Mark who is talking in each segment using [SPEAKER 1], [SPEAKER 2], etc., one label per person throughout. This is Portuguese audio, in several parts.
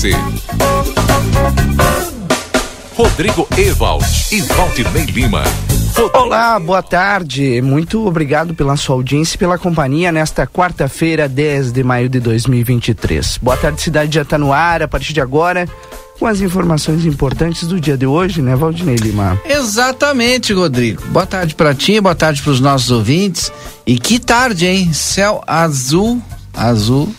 [SPEAKER 1] RCC. Rodrigo Ewald e Valdinei Lima.
[SPEAKER 2] Olá, boa tarde. Muito obrigado pela sua audiência e pela companhia nesta quarta-feira, 10 de maio de 2023. Boa tarde, cidade já está no ar a partir de agora com as informações importantes do dia de hoje, né, Valdinei Lima?
[SPEAKER 3] Exatamente, Rodrigo. Boa tarde para ti, boa tarde para os nossos ouvintes. E que tarde, hein? Céu azul, azul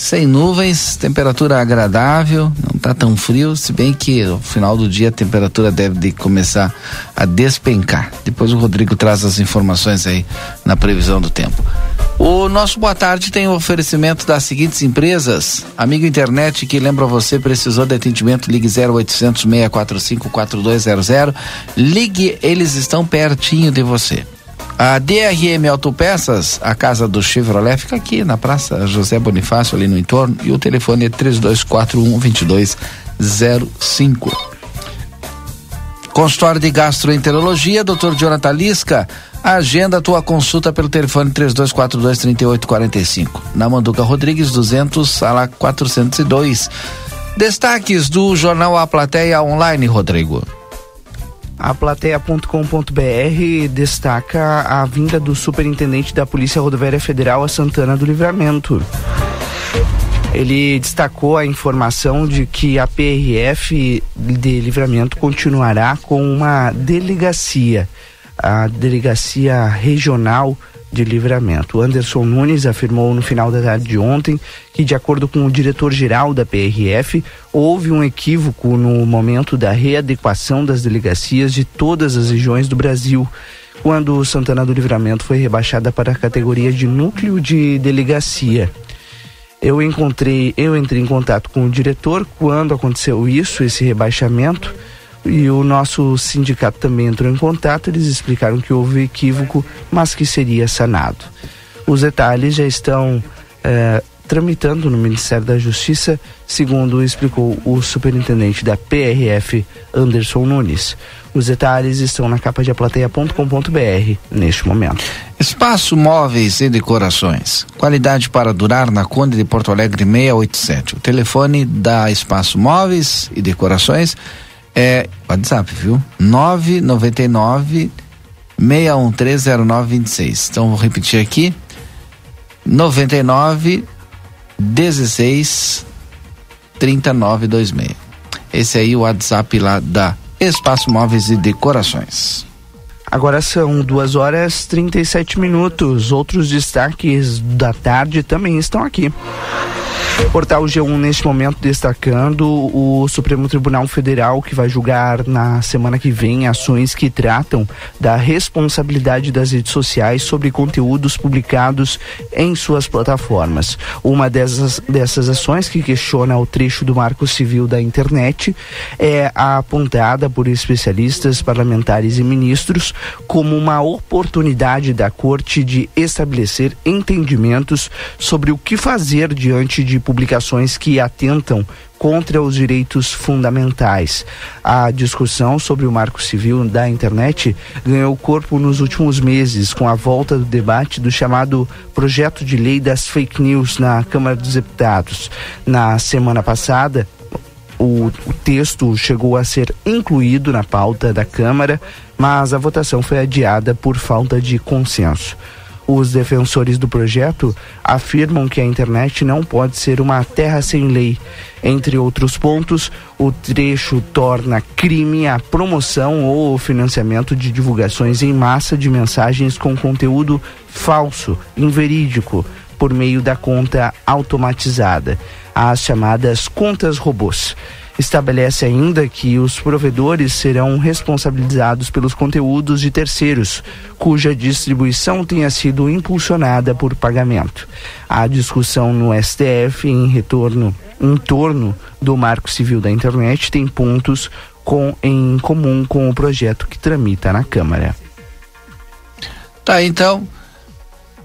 [SPEAKER 3] sem nuvens, temperatura agradável, não está tão frio, se bem que no final do dia a temperatura deve de começar a despencar. Depois o Rodrigo traz as informações aí na previsão do tempo. O nosso boa tarde tem o oferecimento das seguintes empresas. Amigo internet que lembra você precisou de atendimento, ligue 0800 645 4200. Ligue, eles estão pertinho de você. A DRM Autopeças, a casa do Chevrolet, fica aqui na Praça José Bonifácio, ali no entorno, e o telefone é 3241 2205. Consultório de Gastroenterologia, Dr. Jonathan Lisca. Agenda a tua consulta pelo telefone 3242 3845. Na Manduca Rodrigues 200, sala 402. Destaques do jornal A Plateia Online, Rodrigo.
[SPEAKER 2] A plateia.com.br destaca a vinda do superintendente da Polícia Rodoviária Federal a Santana do Livramento. Ele destacou a informação de que a PRF de Livramento continuará com uma delegacia, a delegacia regional de livramento. Anderson Nunes afirmou no final da tarde de ontem que, de acordo com o diretor-geral da PRF, houve um equívoco no momento da readequação das delegacias de todas as regiões do Brasil, quando Santana do Livramento foi rebaixada para a categoria de núcleo de delegacia. Eu encontrei, eu entrei em contato com o diretor quando aconteceu isso, esse rebaixamento e o nosso sindicato também entrou em contato. Eles explicaram que houve equívoco, mas que seria sanado. Os detalhes já estão é, tramitando no Ministério da Justiça, segundo explicou o superintendente da PRF, Anderson Nunes. Os detalhes estão na capa de aplateia.com.br neste momento.
[SPEAKER 3] Espaço Móveis e Decorações. Qualidade para durar na Conde de Porto Alegre 687. O telefone da Espaço Móveis e Decorações é WhatsApp, viu? 999 6130926. Então vou repetir aqui. 99 16 3926. Esse aí é o WhatsApp lá da Espaço Móveis e Decorações.
[SPEAKER 2] Agora são duas horas 37 minutos. Outros destaques da tarde também estão aqui. Portal G1 neste momento destacando o Supremo Tribunal Federal que vai julgar na semana que vem ações que tratam da responsabilidade das redes sociais sobre conteúdos publicados em suas plataformas. Uma dessas, dessas ações que questiona o trecho do Marco Civil da internet é apontada por especialistas, parlamentares e ministros como uma oportunidade da Corte de estabelecer entendimentos sobre o que fazer diante de publicações que atentam contra os direitos fundamentais. A discussão sobre o marco civil da internet ganhou corpo nos últimos meses com a volta do debate do chamado projeto de lei das fake news na Câmara dos Deputados. Na semana passada, o, o, texto chegou a ser incluído na pauta da Câmara, mas a votação foi adiada por falta de consenso. Os defensores do projeto afirmam que a internet não pode ser uma terra sem lei. Entre outros pontos, o trecho torna crime a promoção ou financiamento de divulgações em massa de mensagens com conteúdo falso, inverídico, por meio da conta automatizada, as chamadas contas robôs. Estabelece ainda que os provedores serão responsabilizados pelos conteúdos de terceiros, cuja distribuição tenha sido impulsionada por pagamento. A discussão no STF em retorno em torno do Marco Civil da Internet tem pontos com, em comum com o projeto que tramita na Câmara.
[SPEAKER 3] Tá, então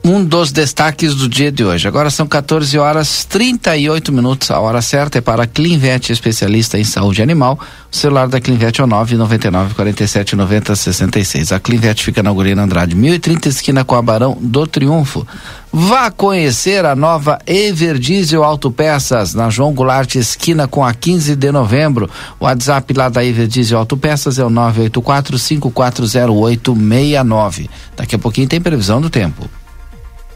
[SPEAKER 3] um dos destaques do dia de hoje. Agora são 14 horas 38 minutos. A hora certa é para Clinvet, especialista em saúde animal. O celular da Clinvet é o 999 47 90 66. A Clinvet fica na Gurina Andrade, 1030 esquina com a Barão do Triunfo. Vá conhecer a nova Everdiesel Autopeças na João Goulart esquina com a 15 de novembro. O WhatsApp lá da Everdiesel Autopeças é o 984 540869. Daqui a pouquinho tem previsão do tempo.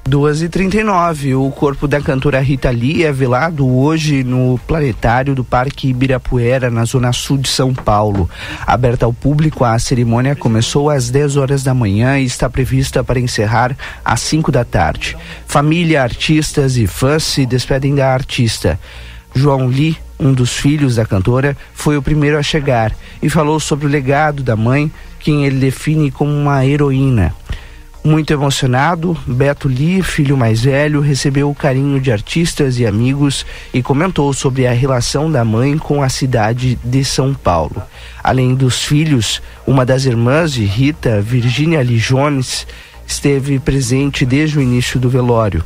[SPEAKER 2] 2 e 39 O corpo da cantora Rita Lee é velado hoje no planetário do Parque Ibirapuera, na zona sul de São Paulo. Aberta ao público, a cerimônia começou às 10 horas da manhã e está prevista para encerrar às 5 da tarde. Família, artistas e fãs se despedem da artista. João Lee, um dos filhos da cantora, foi o primeiro a chegar e falou sobre o legado da mãe, quem ele define como uma heroína. Muito emocionado, Beto Lee, filho mais velho, recebeu o carinho de artistas e amigos e comentou sobre a relação da mãe com a cidade de São Paulo. Além dos filhos, uma das irmãs de Rita, Virginia Lee Jones, esteve presente desde o início do velório.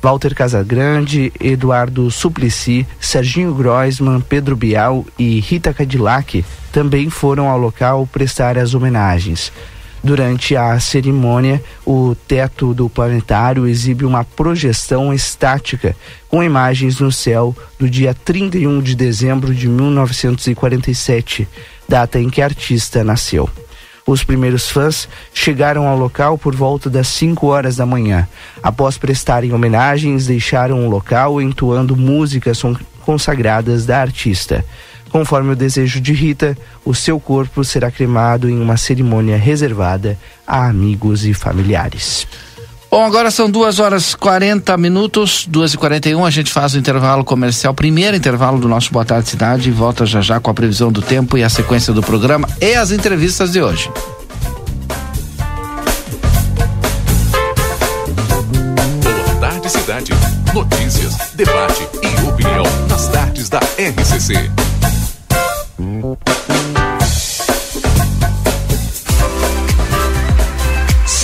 [SPEAKER 2] Walter Casagrande, Eduardo Suplicy, Serginho Groisman, Pedro Bial e Rita Cadillac também foram ao local prestar as homenagens. Durante a cerimônia, o teto do planetário exibe uma projeção estática com imagens no céu do dia 31 de dezembro de 1947, data em que a artista nasceu. Os primeiros fãs chegaram ao local por volta das 5 horas da manhã. Após prestarem homenagens, deixaram o local entoando músicas consagradas da artista. Conforme o desejo de Rita, o seu corpo será cremado em uma cerimônia reservada a amigos e familiares.
[SPEAKER 3] Bom, agora são duas horas 40 minutos, duas e quarenta e um, a gente faz o intervalo comercial, primeiro intervalo do nosso Boa Tarde Cidade e volta já já com a previsão do tempo e a sequência do programa e as entrevistas de hoje.
[SPEAKER 1] Boa Tarde Cidade. Notícias, debate e opinião nas tardes da RCC. Mm-hmm.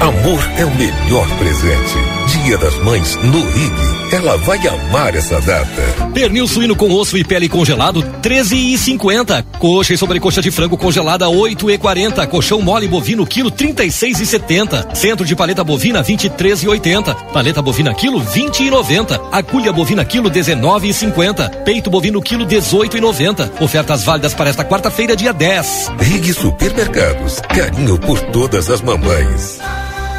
[SPEAKER 4] Amor é o melhor presente. Dia das Mães no Rig. Ela vai amar essa data.
[SPEAKER 5] Pernil suíno com osso e pele congelado, 13,50. Coxa e sobrecoxa de frango congelada, 8,40. Colchão mole bovino, quilo, 36,70. Centro de paleta bovina, 23,80. Paleta bovina, quilo, 20,90. Agulha bovina, quilo, 19,50. Peito bovino, quilo, 18,90. Ofertas válidas para esta quarta-feira, dia 10.
[SPEAKER 4] Rig Supermercados. Carinho por todas as mamães.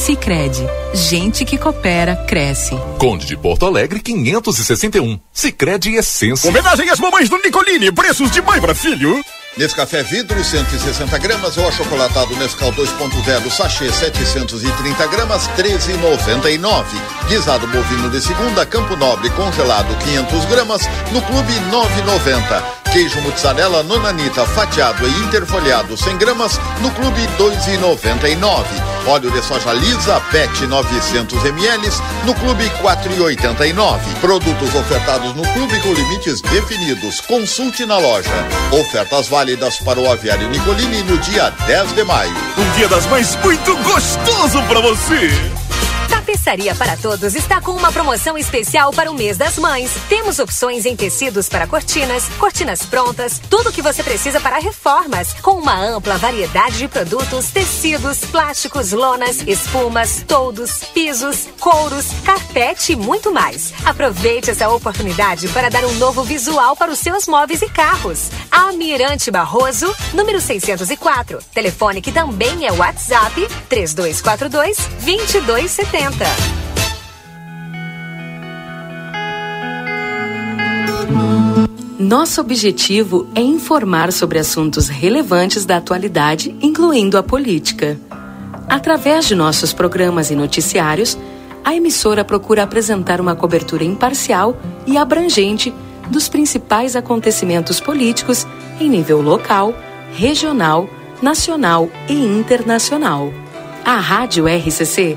[SPEAKER 6] Sicredi, gente que coopera cresce.
[SPEAKER 1] Conde de Porto Alegre 561. Sicredi Essência.
[SPEAKER 7] Homenagem às mamães do Nicolini, preços de mãe para filho.
[SPEAKER 8] Nesse café vidro 160 gramas ou achocolatado Nescau 2.0 sachê 730 gramas 13,99. Guisado bovino de segunda Campo Nobre congelado 500 gramas no clube 9,90. Queijo mozzarella nonanita fatiado e interfolhado 100 gramas no Clube 2,99. Óleo de soja lisa PET 900 ml no Clube 4,89. Produtos ofertados no Clube com limites definidos. Consulte na loja. Ofertas válidas para o Aviário Nicolini no dia 10 de maio.
[SPEAKER 7] Um dia das mães muito gostoso para você.
[SPEAKER 9] Tapeçaria para Todos está com uma promoção especial para o mês das mães. Temos opções em tecidos para cortinas, cortinas prontas, tudo o que você precisa para reformas, com uma ampla variedade de produtos, tecidos, plásticos, lonas, espumas, toldos, pisos, couros, carpete e muito mais. Aproveite essa oportunidade para dar um novo visual para os seus móveis e carros. Almirante Barroso, número 604. Telefone que também é WhatsApp 3242 2270.
[SPEAKER 10] Nosso objetivo é informar sobre assuntos relevantes da atualidade, incluindo a política. Através de nossos programas e noticiários, a emissora procura apresentar uma cobertura imparcial e abrangente dos principais acontecimentos políticos em nível local, regional, nacional e internacional. A Rádio RCC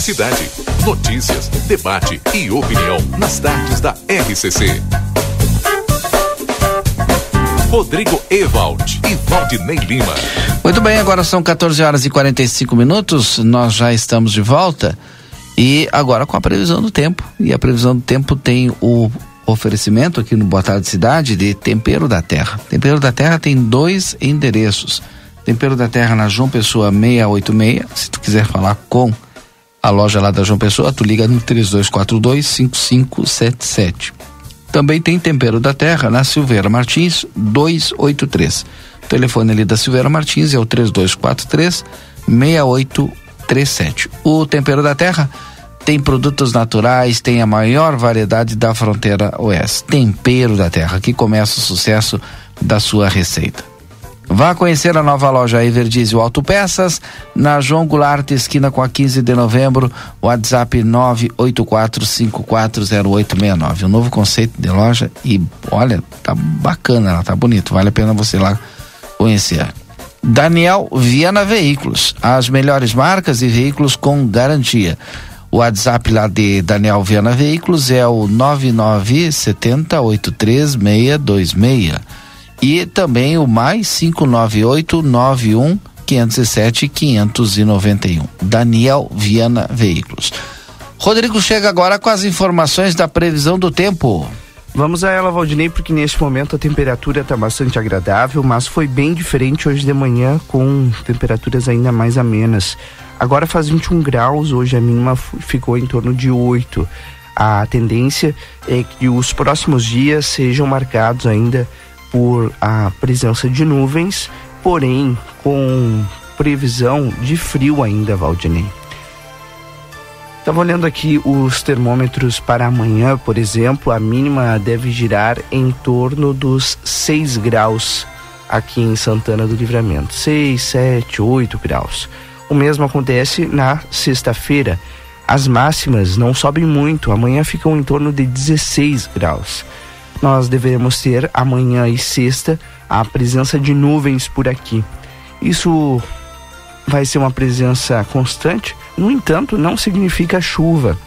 [SPEAKER 1] Cidade. Notícias, debate e opinião nas tardes da RCC. Rodrigo Ewald e Valdinei Lima.
[SPEAKER 3] Muito bem, agora são 14 horas e 45 minutos. Nós já estamos de volta. E agora com a previsão do tempo. E a previsão do tempo tem o oferecimento aqui no Boa Tarde Cidade de Tempero da Terra. Tempero da Terra tem dois endereços. Tempero da Terra na João Pessoa 686. Se tu quiser falar com a loja lá da João Pessoa, tu liga no 3242 5577. Também tem Tempero da Terra na Silveira Martins 283. O telefone ali da Silveira Martins é o 3243 6837. O Tempero da Terra tem produtos naturais, tem a maior variedade da fronteira oeste. Tempero da Terra, que começa o sucesso da sua receita. Vá conhecer a nova loja Everdiesel Autopeças, na João Goulart, esquina com a 15 de novembro, WhatsApp 984540869. Um novo conceito de loja e olha, tá bacana, ela tá bonito, vale a pena você lá conhecer. Daniel Viana Veículos, as melhores marcas e veículos com garantia. O WhatsApp lá de Daniel Viana Veículos é o 997083626 e também o mais 598 91 507 591. Daniel Viana Veículos. Rodrigo chega agora com as informações da previsão do tempo.
[SPEAKER 2] Vamos a ela, Valdinei, porque neste momento a temperatura está bastante agradável, mas foi bem diferente hoje de manhã, com temperaturas ainda mais amenas. Agora faz 21 graus, hoje a mínima ficou em torno de 8. A tendência é que os próximos dias sejam marcados ainda por a presença de nuvens, porém com previsão de frio ainda, Valdinei. Estava olhando aqui os termômetros para amanhã, por exemplo, a mínima deve girar em torno dos 6 graus aqui em Santana do Livramento. 6, 7, 8 graus. O mesmo acontece na sexta-feira. As máximas não sobem muito, amanhã ficam em torno de 16 graus. Nós devemos ter amanhã e sexta a presença de nuvens por aqui. Isso vai ser uma presença constante, no entanto, não significa chuva.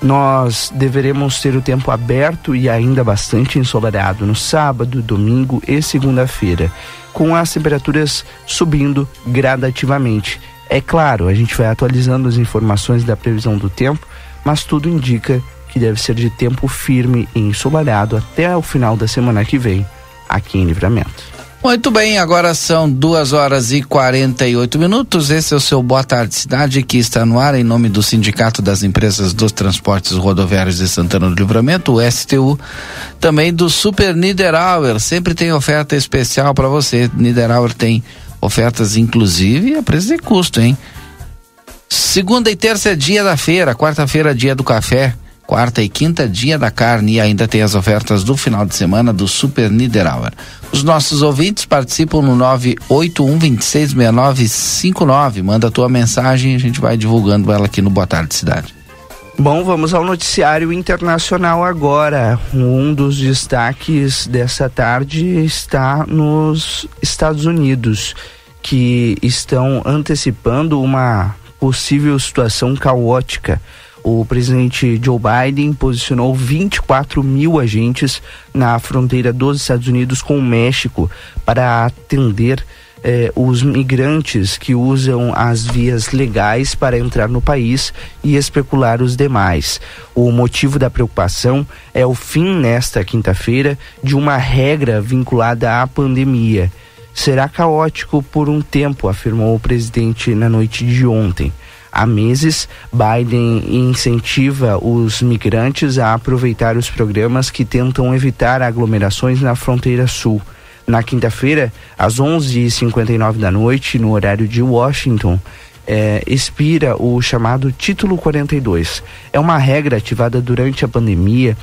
[SPEAKER 2] Nós deveremos ter o tempo aberto e ainda bastante ensolarado no sábado, domingo e segunda-feira, com as temperaturas subindo gradativamente. É claro, a gente vai atualizando as informações da previsão do tempo, mas tudo indica que deve ser de tempo firme e ensolarado até o final da semana que vem, aqui em Livramento.
[SPEAKER 3] Muito bem, agora são duas horas e 48 minutos. Esse é o seu Boa Tarde Cidade, que está no ar em nome do Sindicato das Empresas dos Transportes Rodoviários de Santana do Livramento, o STU, também do Super Niederauer. Sempre tem oferta especial para você. Niederauer tem ofertas, inclusive, a preço de custo, hein? Segunda e terça é dia da feira, quarta-feira, dia do café. Quarta e quinta, dia da carne e ainda tem as ofertas do final de semana do Super Niederauer. Os nossos ouvintes participam no 981266959. Manda a tua mensagem e a gente vai divulgando ela aqui no Boa Tarde Cidade.
[SPEAKER 2] Bom, vamos ao noticiário internacional agora. Um dos destaques dessa tarde está nos Estados Unidos, que estão antecipando uma possível situação caótica o presidente Joe Biden posicionou 24 mil agentes na fronteira dos Estados Unidos com o México para atender eh, os migrantes que usam as vias legais para entrar no país e especular os demais. O motivo da preocupação é o fim, nesta quinta-feira, de uma regra vinculada à pandemia. Será caótico por um tempo, afirmou o presidente na noite de ontem. Há meses, Biden incentiva os migrantes a aproveitar os programas que tentam evitar aglomerações na fronteira sul. Na quinta-feira, às 11h59 da noite, no horário de Washington, é, expira o chamado Título 42. É uma regra ativada durante a pandemia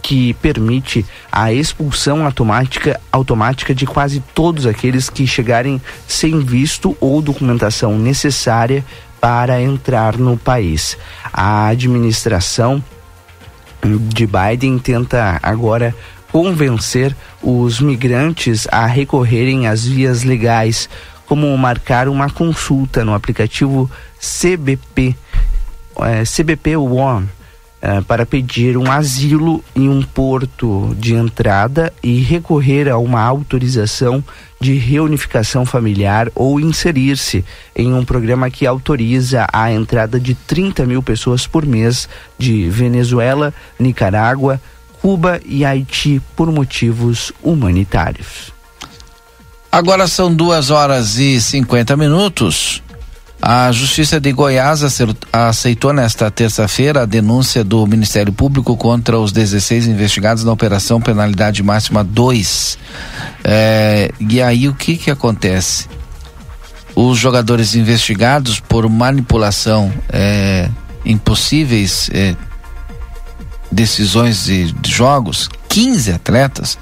[SPEAKER 2] que permite a expulsão automática, automática de quase todos aqueles que chegarem sem visto ou documentação necessária para entrar no país. A administração de Biden tenta agora convencer os migrantes a recorrerem às vias legais, como marcar uma consulta no aplicativo CBP, é, CBP One uh, para pedir um asilo em um porto de entrada e recorrer a uma autorização de reunificação familiar ou inserir-se em um programa que autoriza a entrada de 30 mil pessoas por mês de Venezuela, Nicarágua, Cuba e Haiti por motivos humanitários.
[SPEAKER 3] Agora são duas horas e 50 minutos. A Justiça de Goiás aceitou nesta terça-feira a denúncia do Ministério Público contra os 16 investigados na Operação Penalidade Máxima 2. É, e aí o que que acontece? Os jogadores investigados por manipulação é, impossíveis é, decisões de, de jogos, 15 atletas,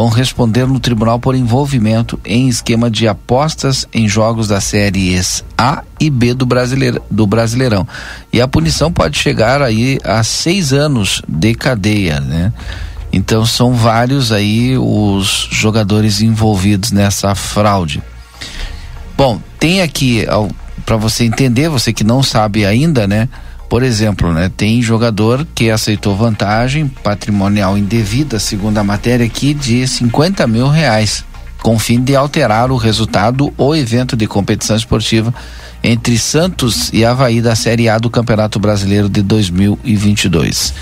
[SPEAKER 3] vão responder no tribunal por envolvimento em esquema de apostas em jogos da séries A e B do, brasileiro, do Brasileirão. E a punição pode chegar aí a seis anos de cadeia, né? Então são vários aí os jogadores envolvidos nessa fraude. Bom, tem aqui para você entender, você que não sabe ainda, né? Por exemplo, né, tem jogador que aceitou vantagem patrimonial indevida, segundo a matéria aqui, de 50 mil reais, com fim de alterar o resultado ou evento de competição esportiva entre Santos e Havaí da Série A do Campeonato Brasileiro de 2022.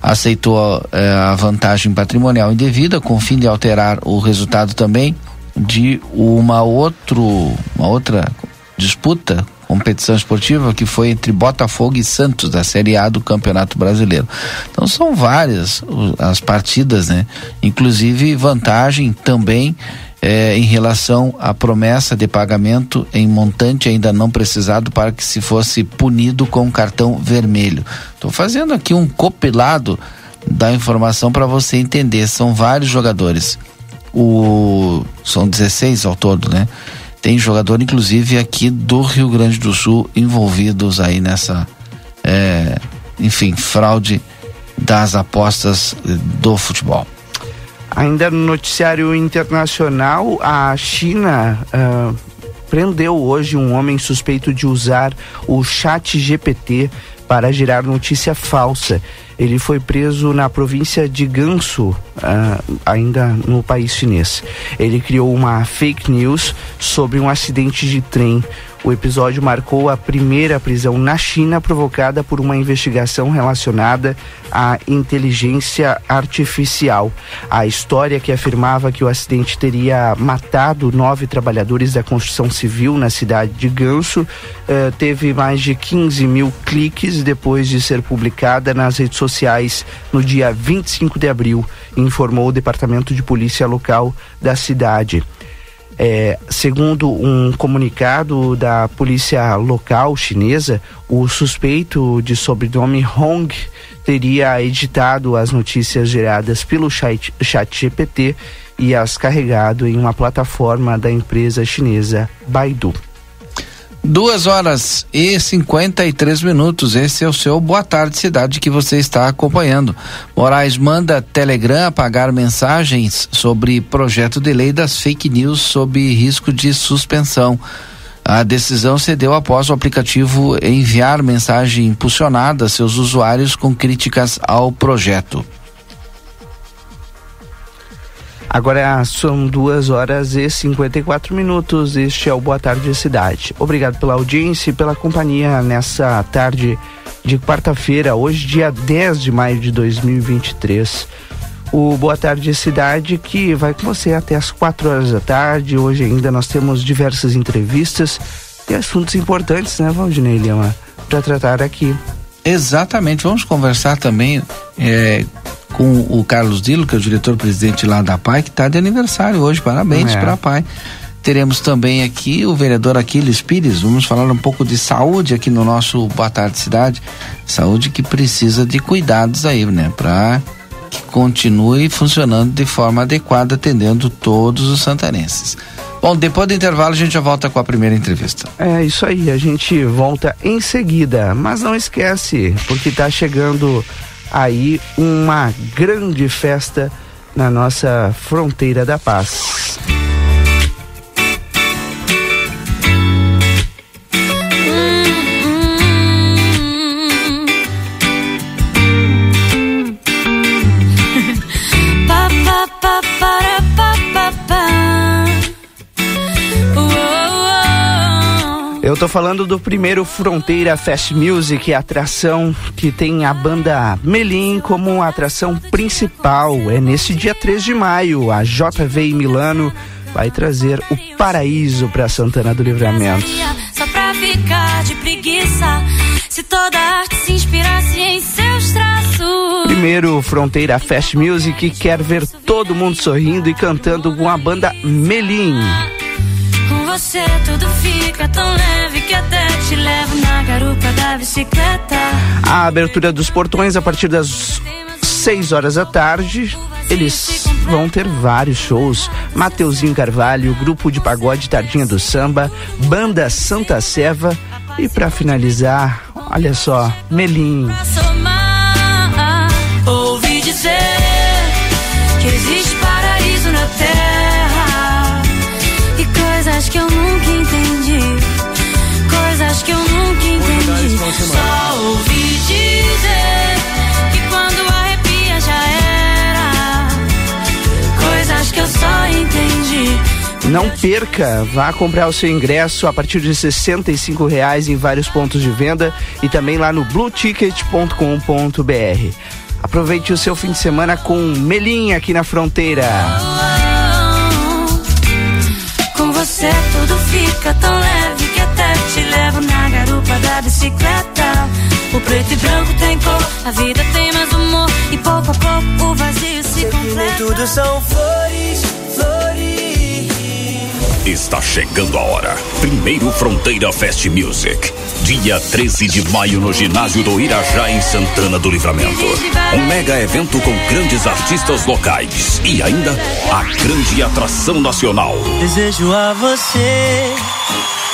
[SPEAKER 3] Aceitou eh, a vantagem patrimonial indevida, com fim de alterar o resultado também de uma, outro, uma outra disputa competição esportiva que foi entre Botafogo e Santos da Série A do Campeonato Brasileiro. Então são várias as partidas, né? Inclusive vantagem também é, em relação à promessa de pagamento em montante ainda não precisado para que se fosse punido com cartão vermelho. Estou fazendo aqui um copilado da informação para você entender. São vários jogadores. O são 16 ao todo, né? Tem jogador, inclusive, aqui do Rio Grande do Sul envolvidos aí nessa, é, enfim, fraude das apostas do futebol.
[SPEAKER 2] Ainda no noticiário internacional, a China uh, prendeu hoje um homem suspeito de usar o chat GPT para gerar notícia falsa. Ele foi preso na província de Gansu, uh, ainda no país chinês. Ele criou uma fake news sobre um acidente de trem. O episódio marcou a primeira prisão na China provocada por uma investigação relacionada à inteligência artificial. A história que afirmava que o acidente teria matado nove trabalhadores da construção civil na cidade de Ganso eh, teve mais de 15 mil cliques depois de ser publicada nas redes sociais no dia 25 de abril, informou o Departamento de Polícia Local da cidade. É, segundo um comunicado da polícia local chinesa, o suspeito de sobrenome Hong teria editado as notícias geradas pelo chat, chat GPT e as carregado em uma plataforma da empresa chinesa Baidu.
[SPEAKER 3] Duas horas e 53 minutos. Esse é o seu Boa Tarde Cidade que você está acompanhando. Moraes manda Telegram apagar mensagens sobre projeto de lei das fake news sob risco de suspensão. A decisão se deu após o aplicativo enviar mensagem impulsionada a seus usuários com críticas ao projeto.
[SPEAKER 2] Agora são duas horas e 54 minutos. Este é o Boa Tarde Cidade. Obrigado pela audiência e pela companhia nessa tarde de quarta-feira, hoje, dia 10 de maio de 2023. O Boa Tarde Cidade que vai com você até as 4 horas da tarde. Hoje ainda nós temos diversas entrevistas e assuntos importantes, né, Valdinei Lima, para tratar aqui.
[SPEAKER 3] Exatamente. Vamos conversar também é, com o Carlos Dilo, que é o diretor-presidente lá da PAI, que está de aniversário hoje. Parabéns é. para a PAI. Teremos também aqui o vereador Aquiles Pires. Vamos falar um pouco de saúde aqui no nosso Boa Tarde Cidade. Saúde que precisa de cuidados aí, né? Para que continue funcionando de forma adequada, atendendo todos os santarenses. Bom, depois do intervalo a gente já volta com a primeira entrevista.
[SPEAKER 2] É isso aí, a gente volta em seguida, mas não esquece, porque está chegando aí uma grande festa na nossa fronteira da paz. Eu tô falando do primeiro Fronteira Fest Music, atração que tem a banda Melim como atração principal. É nesse dia 3 de maio, a JV Milano vai trazer o paraíso para Santana do Livramento. Só pra ficar de preguiça, se toda arte se inspirasse em seus traços. Primeiro Fronteira Fest Music quer ver todo mundo sorrindo e cantando com a banda Melim você tudo fica tão leve que até te levo na garupa da bicicleta. A abertura dos portões a partir das 6 horas da tarde. Eles vão ter vários shows. Mateuzinho Carvalho, grupo de pagode Tardinha do Samba, banda Santa Seva e para finalizar, olha só, Melim. Entendi. Só ouvi dizer que quando arrepia já era. Coisas que eu só entendi. Não perca, vá comprar o seu ingresso a partir de R$ reais em vários pontos de venda e também lá no blueticket.com.br. Aproveite o seu fim de semana com Melinha aqui na fronteira você tudo fica tão leve da bicicleta. O preto e branco tem cor, a vida tem mais humor e pouco a pouco o vazio se completa. tudo são flores, flores.
[SPEAKER 1] Está chegando a hora. Primeiro Fronteira Fest Music. Dia 13 de maio no ginásio do Irajá, em Santana do Livramento. Um mega evento com grandes artistas locais e ainda a grande atração nacional.
[SPEAKER 11] Desejo a você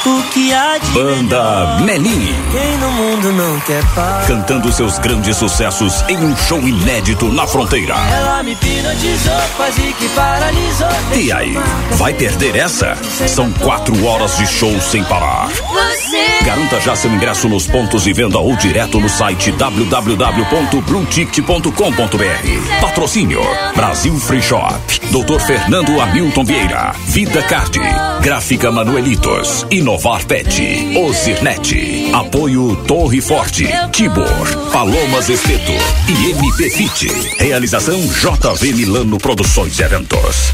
[SPEAKER 11] o que há de
[SPEAKER 1] Banda Melim.
[SPEAKER 11] Quem no mundo não quer paz.
[SPEAKER 1] Cantando seus grandes sucessos em um show inédito na fronteira.
[SPEAKER 11] Ela me hipnotizou, quase que paralisou.
[SPEAKER 1] E aí, vai perder essa? São quatro horas de show sem parar.
[SPEAKER 11] Você
[SPEAKER 1] Garanta já seu ingresso nos pontos de venda ou direto no site www.blueticket.com.br. Patrocínio Brasil Free Shop, Dr. Fernando Hamilton Vieira, Vida Card, Gráfica Manuelitos, Inovar Pet, Ozirnet, Apoio Torre Forte, Tibor, Palomas Espeto e MP Fit. Realização JV Milano Produções Eventos.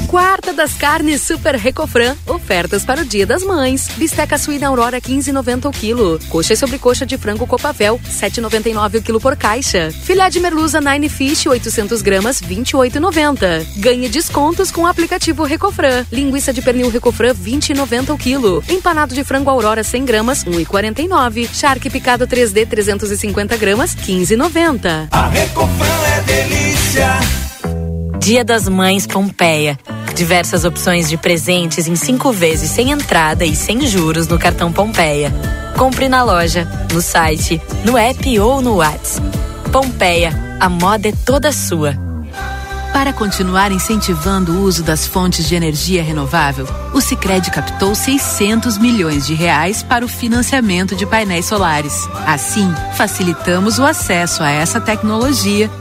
[SPEAKER 10] Quarta das carnes Super Recofran. Ofertas para o Dia das Mães. Bisteca suína Aurora 15,90 o quilo. Coxa e sobrecoxa de frango Copavel 7,99 o quilo por caixa. Filé de merluza Nine Fish 800 gramas 28,90. Ganhe descontos com o aplicativo Recofran. Linguiça de pernil Recofran 20,90 o quilo. Empanado de frango Aurora 100 gramas 1,49. Charque picado 3D 350 gramas 15,90.
[SPEAKER 12] A Recofran é delícia.
[SPEAKER 13] Dia das Mães Pompeia. Diversas opções de presentes em cinco vezes sem entrada e sem juros no cartão Pompeia. Compre na loja, no site, no app ou no WhatsApp. Pompeia, a moda é toda sua.
[SPEAKER 6] Para continuar incentivando o uso das fontes de energia renovável, o Sicredi captou 600 milhões de reais para o financiamento de painéis solares. Assim, facilitamos o acesso a essa tecnologia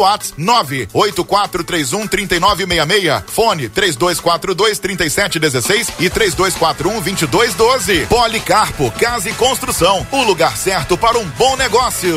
[SPEAKER 14] WhatsApp 98431 3966. Fone 3242 3716 e 3241 2212. Policarpo Casa e Construção. O lugar certo para um bom negócio.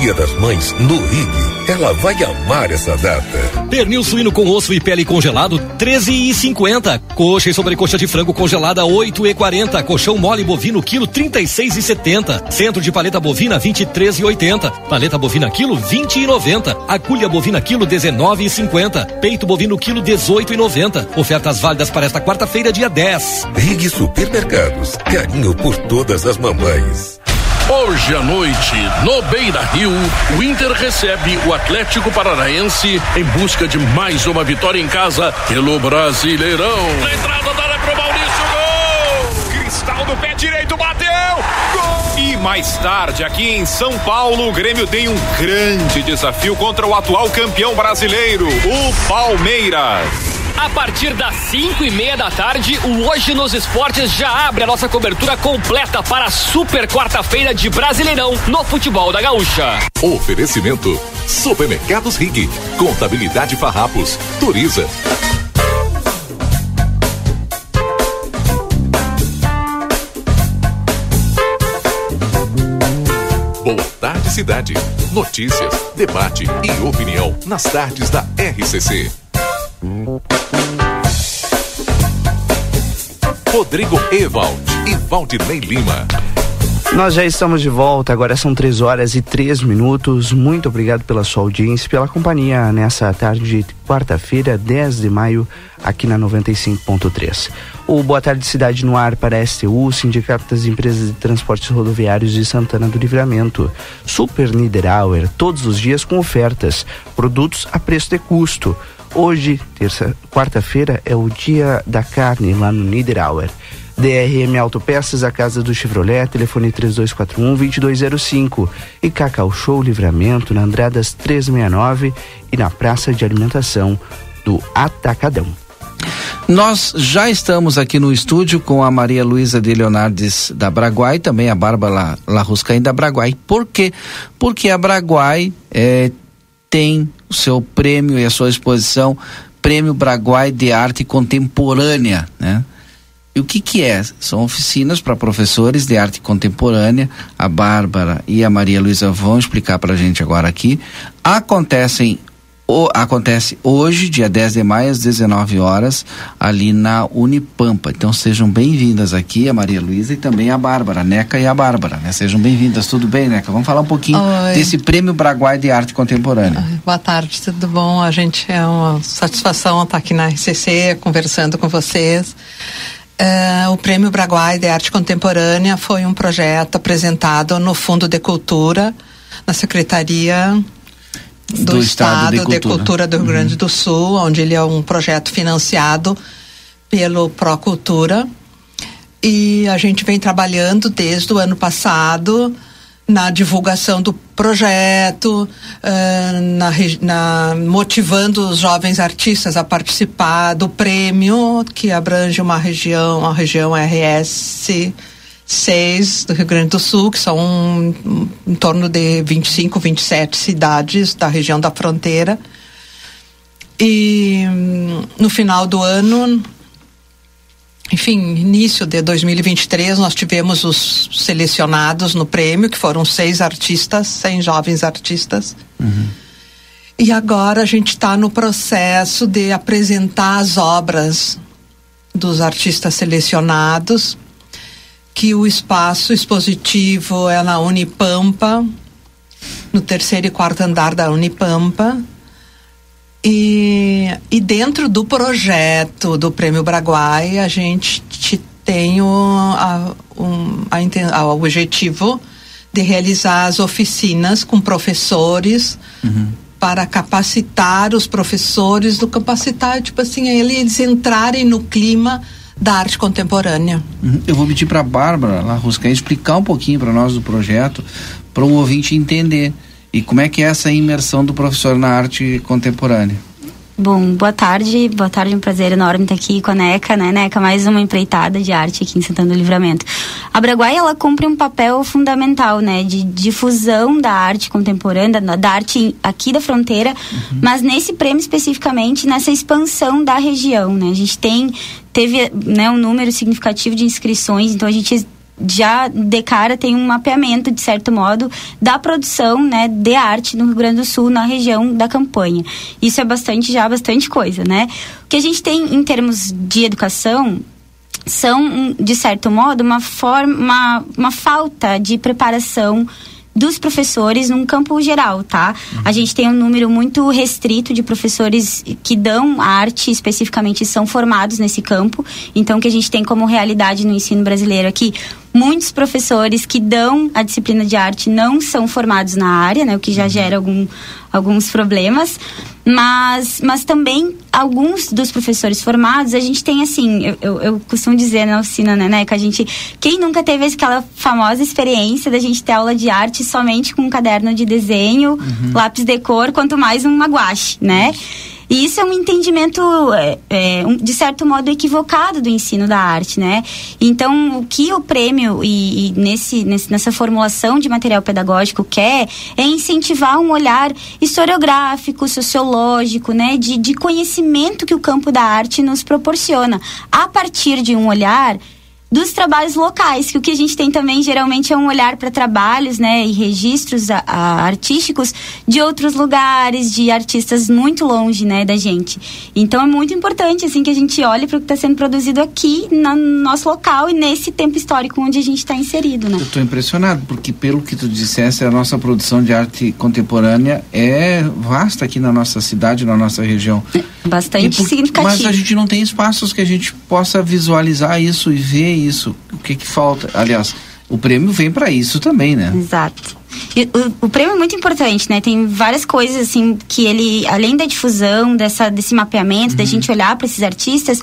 [SPEAKER 4] Dia das Mães no Rig. Ela vai amar essa data.
[SPEAKER 5] Pernil suíno com osso e pele congelado, 13,50. Coxa e sobrecoxa de frango congelada, 8,40. Colchão mole bovino, quilo, 36,70. Centro de paleta bovina, 23,80. Paleta bovina, quilo, 20,90. Agulha bovina, quilo, 19,50. Peito bovino, quilo, 18,90. Ofertas válidas para esta quarta-feira, dia 10.
[SPEAKER 4] Rig Supermercados. Carinho por todas as mamães.
[SPEAKER 15] Hoje à noite, no Beira Rio, o Inter recebe o Atlético Paranaense em busca de mais uma vitória em casa pelo Brasileirão.
[SPEAKER 16] Na entrada da área pro Maurício, gol! Cristal do pé direito, bateu! Gol! E mais tarde, aqui em São Paulo, o Grêmio tem um grande desafio contra o atual campeão brasileiro, o Palmeiras.
[SPEAKER 17] A partir das 5 e meia da tarde, o Hoje nos Esportes já abre a nossa cobertura completa para a super quarta-feira de Brasileirão no futebol da Gaúcha.
[SPEAKER 18] Oferecimento: Supermercados Rig, Contabilidade Farrapos, Turiza. Boa tarde, cidade. Notícias, debate e opinião nas tardes da RCC. Rodrigo Ewald e Valdinei Lima.
[SPEAKER 2] Nós já estamos de volta, agora são três horas e três minutos. Muito obrigado pela sua audiência, pela companhia nessa tarde de quarta-feira, 10 de maio, aqui na 95.3. O Boa Tarde Cidade no Ar para a STU, Sindicato das Empresas de Transportes Rodoviários de Santana do Livramento. Super Niederauer, todos os dias com ofertas, produtos a preço de custo. Hoje, terça, quarta-feira, é o dia da carne lá no Niederauer. DRM Autopeças, a casa do Chevrolet, telefone 3241-2205. E Cacau Show Livramento, na Andradas 369 e na Praça de Alimentação do Atacadão.
[SPEAKER 3] Nós já estamos aqui no estúdio com a Maria Luísa de Leonardes da Braguai, também a Bárbara Larruscaim da Braguai. Por quê? Porque a Braguai é, tem o seu prêmio e a sua exposição, Prêmio Braguai de Arte Contemporânea, né? E o que que é? São oficinas para professores de arte contemporânea. A Bárbara e a Maria Luísa vão explicar para a gente agora aqui. Acontecem o, acontece hoje, dia 10 de maio, às 19 horas, ali na Unipampa. Então sejam bem-vindas aqui, a Maria Luísa e também a Bárbara, a Neca e a Bárbara, né? Sejam bem-vindas, tudo bem, Neca? Vamos falar um pouquinho
[SPEAKER 19] Oi.
[SPEAKER 3] desse Prêmio Braguai de Arte Contemporânea.
[SPEAKER 19] Boa tarde, tudo bom? A gente é uma satisfação estar aqui na RCC conversando com vocês. Uh, o Prêmio Braguai de Arte Contemporânea foi um projeto apresentado no Fundo de Cultura, na Secretaria do, do Estado, Estado, de, Cultura. Cultura do Rio Grande uhum. do Sul, onde ele é um projeto financiado pelo Procultura. E a gente vem trabalhando desde o ano passado na divulgação do projeto, uh, na, na, motivando os jovens artistas a participar do prêmio que abrange uma região, a região RS 6 do Rio Grande do Sul, que são um, em torno de 25, 27 cidades da região da fronteira. E no final do ano enfim, início de 2023, nós tivemos os selecionados no prêmio, que foram seis artistas, seis jovens artistas. Uhum. E agora a gente está no processo de apresentar as obras dos artistas selecionados, que o espaço expositivo é na Unipampa, no terceiro e quarto andar da Unipampa. E, e dentro do projeto do Prêmio Braguai, a gente tem o, a, um, a, o objetivo de realizar as oficinas com professores uhum. para capacitar os professores do capacitar, tipo assim, eles entrarem no clima da arte contemporânea.
[SPEAKER 3] Uhum. Eu vou pedir para a Bárbara Larrusca explicar um pouquinho para nós do projeto, para o ouvinte entender. E como é que é essa imersão do professor na arte contemporânea?
[SPEAKER 20] Bom, boa tarde, boa tarde, um prazer enorme estar aqui com a NECA, né, NECA, mais uma empreitada de arte aqui em Santana do Livramento. A Braguai, ela cumpre um papel fundamental, né, de difusão da arte contemporânea, da, da arte aqui da fronteira, uhum. mas nesse prêmio especificamente, nessa expansão da região, né, a gente tem, teve, né, um número significativo de inscrições, então a gente já de cara tem um mapeamento, de certo modo, da produção né, de arte no Rio Grande do Sul, na região da campanha. Isso é bastante, já bastante coisa, né? O que a gente tem em termos de educação são, de certo modo, uma, forma, uma, uma falta de preparação dos professores num campo geral, tá? Uhum. A gente tem um número muito restrito de professores que dão arte, especificamente são formados nesse campo. Então, o que a gente tem como realidade no ensino brasileiro aqui, muitos professores que dão a disciplina de arte não são formados na área, né? O que já uhum. gera algum, alguns problemas. Mas, mas também alguns dos professores formados, a gente tem assim, eu, eu, eu costumo dizer na oficina, né, né, que a gente, quem nunca teve aquela famosa experiência da gente ter aula de arte somente com um caderno de desenho, uhum. lápis de cor, quanto mais um guache, né? E isso é um entendimento, é, é, um, de certo modo, equivocado do ensino da arte, né? Então, o que o prêmio e, e nesse, nesse, nessa formulação de material pedagógico quer é incentivar um olhar historiográfico, sociológico, né? De, de conhecimento que o campo da arte nos proporciona. A partir de um olhar dos trabalhos locais, que o que a gente tem também geralmente é um olhar para trabalhos, né, e registros a, a, artísticos de outros lugares, de artistas muito longe, né, da gente. Então é muito importante assim que a gente olhe para o que está sendo produzido aqui no nosso local e nesse tempo histórico onde a gente está inserido, né?
[SPEAKER 3] Eu estou impressionado porque pelo que tu disseste, a nossa produção de arte contemporânea é vasta aqui na nossa cidade, na nossa região.
[SPEAKER 20] Bastante por, significativo.
[SPEAKER 3] Mas a gente não tem espaços que a gente possa visualizar isso e ver isso. O que que falta? Aliás, o prêmio vem para isso também, né?
[SPEAKER 20] Exato. O, o, prêmio é muito importante, né? Tem várias coisas assim que ele, além da difusão, dessa, desse mapeamento, uhum. da gente olhar para esses artistas,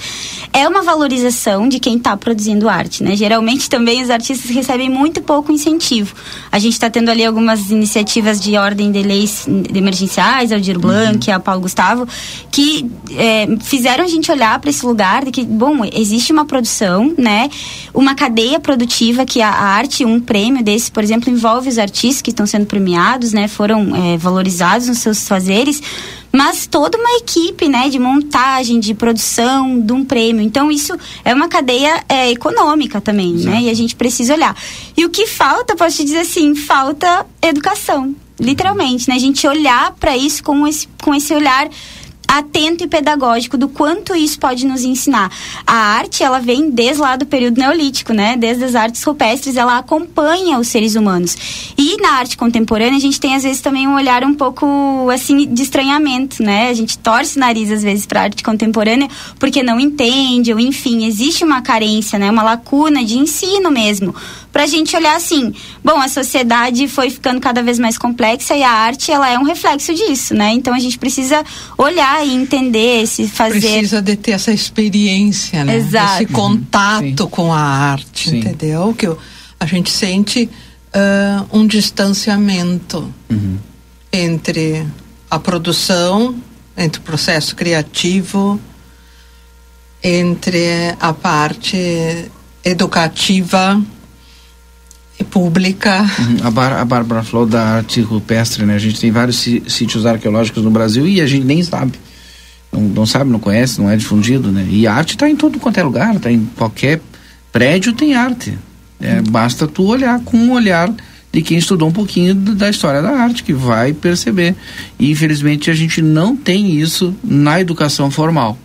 [SPEAKER 20] é uma valorização de quem está produzindo arte, né? Geralmente também os artistas recebem muito pouco incentivo. A gente está tendo ali algumas iniciativas de ordem de leis emergenciais, Aldir Blanc, uhum. a Paulo Gustavo, que é, fizeram a gente olhar para esse lugar de que, bom, existe uma produção, né? Uma cadeia produtiva que a, a arte, um prêmio desse, por exemplo, envolve os artistas que estão sendo premiados, né, foram é, valorizados nos seus fazeres, mas toda uma equipe, né, de montagem, de produção de um prêmio. Então isso é uma cadeia é, econômica também, né, Exato. né, e a gente precisa olhar. E o que falta, posso te dizer assim, falta educação, literalmente, né, a gente olhar para isso com esse, com esse olhar atento e pedagógico do quanto isso pode nos ensinar. A arte, ela vem desde lá do período neolítico, né? Desde as artes rupestres, ela acompanha os seres humanos. E na arte contemporânea, a gente tem às vezes também um olhar um pouco assim de estranhamento, né? A gente torce o nariz às vezes para arte contemporânea porque não entende, ou enfim, existe uma carência, né? Uma lacuna de ensino mesmo para a gente olhar assim, bom, a sociedade foi ficando cada vez mais complexa e a arte ela é um reflexo disso, né? Então a gente precisa olhar e entender, se fazer
[SPEAKER 19] precisa de ter essa experiência, né?
[SPEAKER 20] Exato.
[SPEAKER 19] Esse contato uhum. com a arte, Sim. entendeu? Que a gente sente uh, um distanciamento uhum. entre a produção, entre o processo criativo, entre a parte educativa pública.
[SPEAKER 3] Uhum. A, Bar a Bárbara falou da arte rupestre, né? A gente tem vários sítios arqueológicos no Brasil e a gente nem sabe. Não, não sabe, não conhece, não é difundido, né? E a arte está em todo quanto é lugar, está em qualquer prédio tem arte. É, uhum. Basta tu olhar com um olhar de quem estudou um pouquinho da história da arte, que vai perceber. E infelizmente a gente não tem isso na educação formal.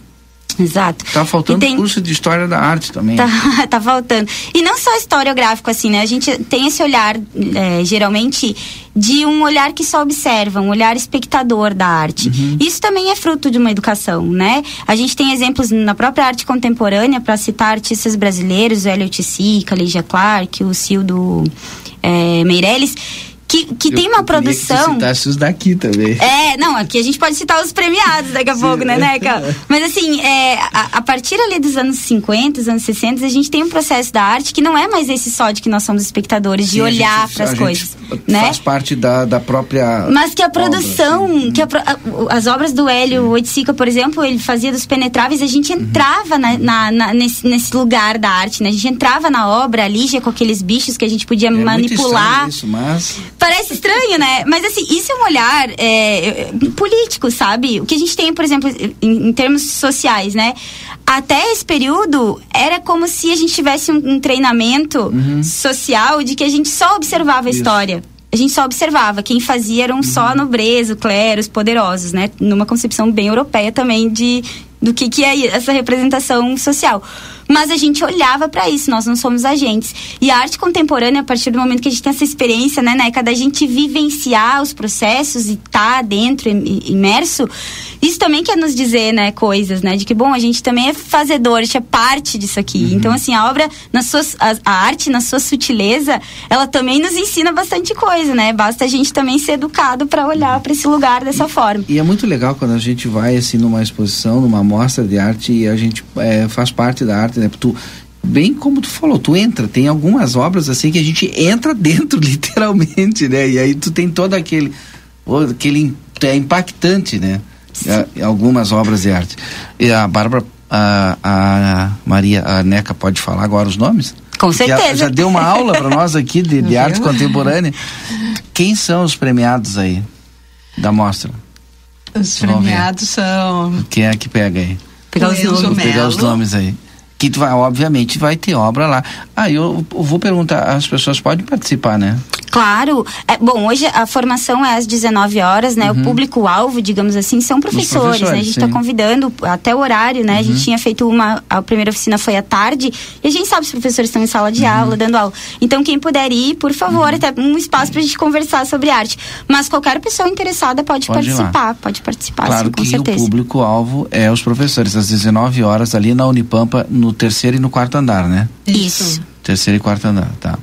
[SPEAKER 20] Exato.
[SPEAKER 3] Tá faltando tem... curso de história da arte também.
[SPEAKER 20] Tá, tá faltando. E não só historiográfico, assim, né? A gente tem esse olhar, é, geralmente, de um olhar que só observa, um olhar espectador da arte. Uhum. Isso também é fruto de uma educação, né? A gente tem exemplos na própria arte contemporânea, para citar artistas brasileiros, o Elliot Sica, Lígia Clark, o Cildo é, Meirelles que, que tem uma produção.
[SPEAKER 3] Que os daqui também.
[SPEAKER 20] É, não, aqui a gente pode citar os premiados daqui a Sim. pouco, né, Neca? Mas assim, é, a, a, partir ali dos anos 50, dos anos 60, a gente tem um processo da arte que não é mais esse só de que nós somos espectadores, Sim, de olhar para as coisas. né?
[SPEAKER 3] Faz parte da, da própria.
[SPEAKER 20] Mas que a produção, obra, assim. que a, as obras do Hélio Oiticica, por exemplo, ele fazia dos penetráveis, a gente uhum. entrava uhum. na, na, na, nesse, nesse lugar da arte, né? A gente entrava na obra, a Lígia com aqueles bichos que a gente podia é manipular.
[SPEAKER 3] Isso, mas
[SPEAKER 20] Parece estranho, né? Mas assim, isso é um olhar é, político, sabe? O que a gente tem, por exemplo, em, em, termos sociais, né? Até esse período, era como se a gente tivesse um, um treinamento uhum. social de que a gente só observava isso. a história a gente só observava. Quem fazia eram só uhum. nobreza, clérigos, poderosos, né? Numa concepção bem europeia também de do que, que é essa representação social. Mas a gente olhava para isso, nós não somos agentes. E a arte contemporânea, a partir do momento que a gente tem essa experiência, né, Neca, da gente vivenciar os processos e estar tá dentro, imerso, isso também quer nos dizer, né, coisas, né, de que, bom, a gente também é fazedor, a gente é parte disso aqui. Uhum. Então, assim, a obra, na sua, a, a, arte, na sua sutileza, ela também nos ensina bastante coisa, né? Basta a gente também ser educado para olhar para esse lugar dessa
[SPEAKER 3] e,
[SPEAKER 20] forma.
[SPEAKER 3] E é muito legal quando a gente vai, assim, numa exposição, numa mostra de arte e a gente é, faz parte da arte, né? Tu, bem como tu falou, tu entra, tem algumas obras assim que a gente entra dentro, literalmente, né? E aí tu tem todo aquele, aquele é impactante, né? É, algumas obras de arte. E a Bárbara, a, a Maria, a Neca pode falar agora os nomes?
[SPEAKER 20] Com certeza.
[SPEAKER 3] Já, já deu uma aula para nós aqui de, de arte contemporânea. Quem são os premiados aí da mostra?
[SPEAKER 19] Os premiados são.
[SPEAKER 3] Quem é que pega aí?
[SPEAKER 20] Pegar os nomes.
[SPEAKER 3] Pegar os nomes aí. Que vai, obviamente vai ter obra lá. Ah, eu, eu vou perguntar, as pessoas podem participar, né?
[SPEAKER 20] Claro. É, bom, hoje a formação é às 19 horas, né? Uhum. O público-alvo, digamos assim, são professores, professores né? A gente está convidando até o horário, né? Uhum. A gente uhum. tinha feito uma. A primeira oficina foi à tarde e a gente sabe se os professores estão em sala de uhum. aula, dando aula. Então, quem puder ir, por favor, uhum. até um espaço para a gente conversar sobre arte. Mas qualquer pessoa interessada pode, pode participar, pode participar,
[SPEAKER 3] claro
[SPEAKER 20] sim, com
[SPEAKER 3] que
[SPEAKER 20] certeza.
[SPEAKER 3] O público-alvo é os professores, às 19 horas, ali na Unipampa, no terceiro e no quarto andar, né?
[SPEAKER 20] Isso.
[SPEAKER 3] Terceiro e quarto andar, tá.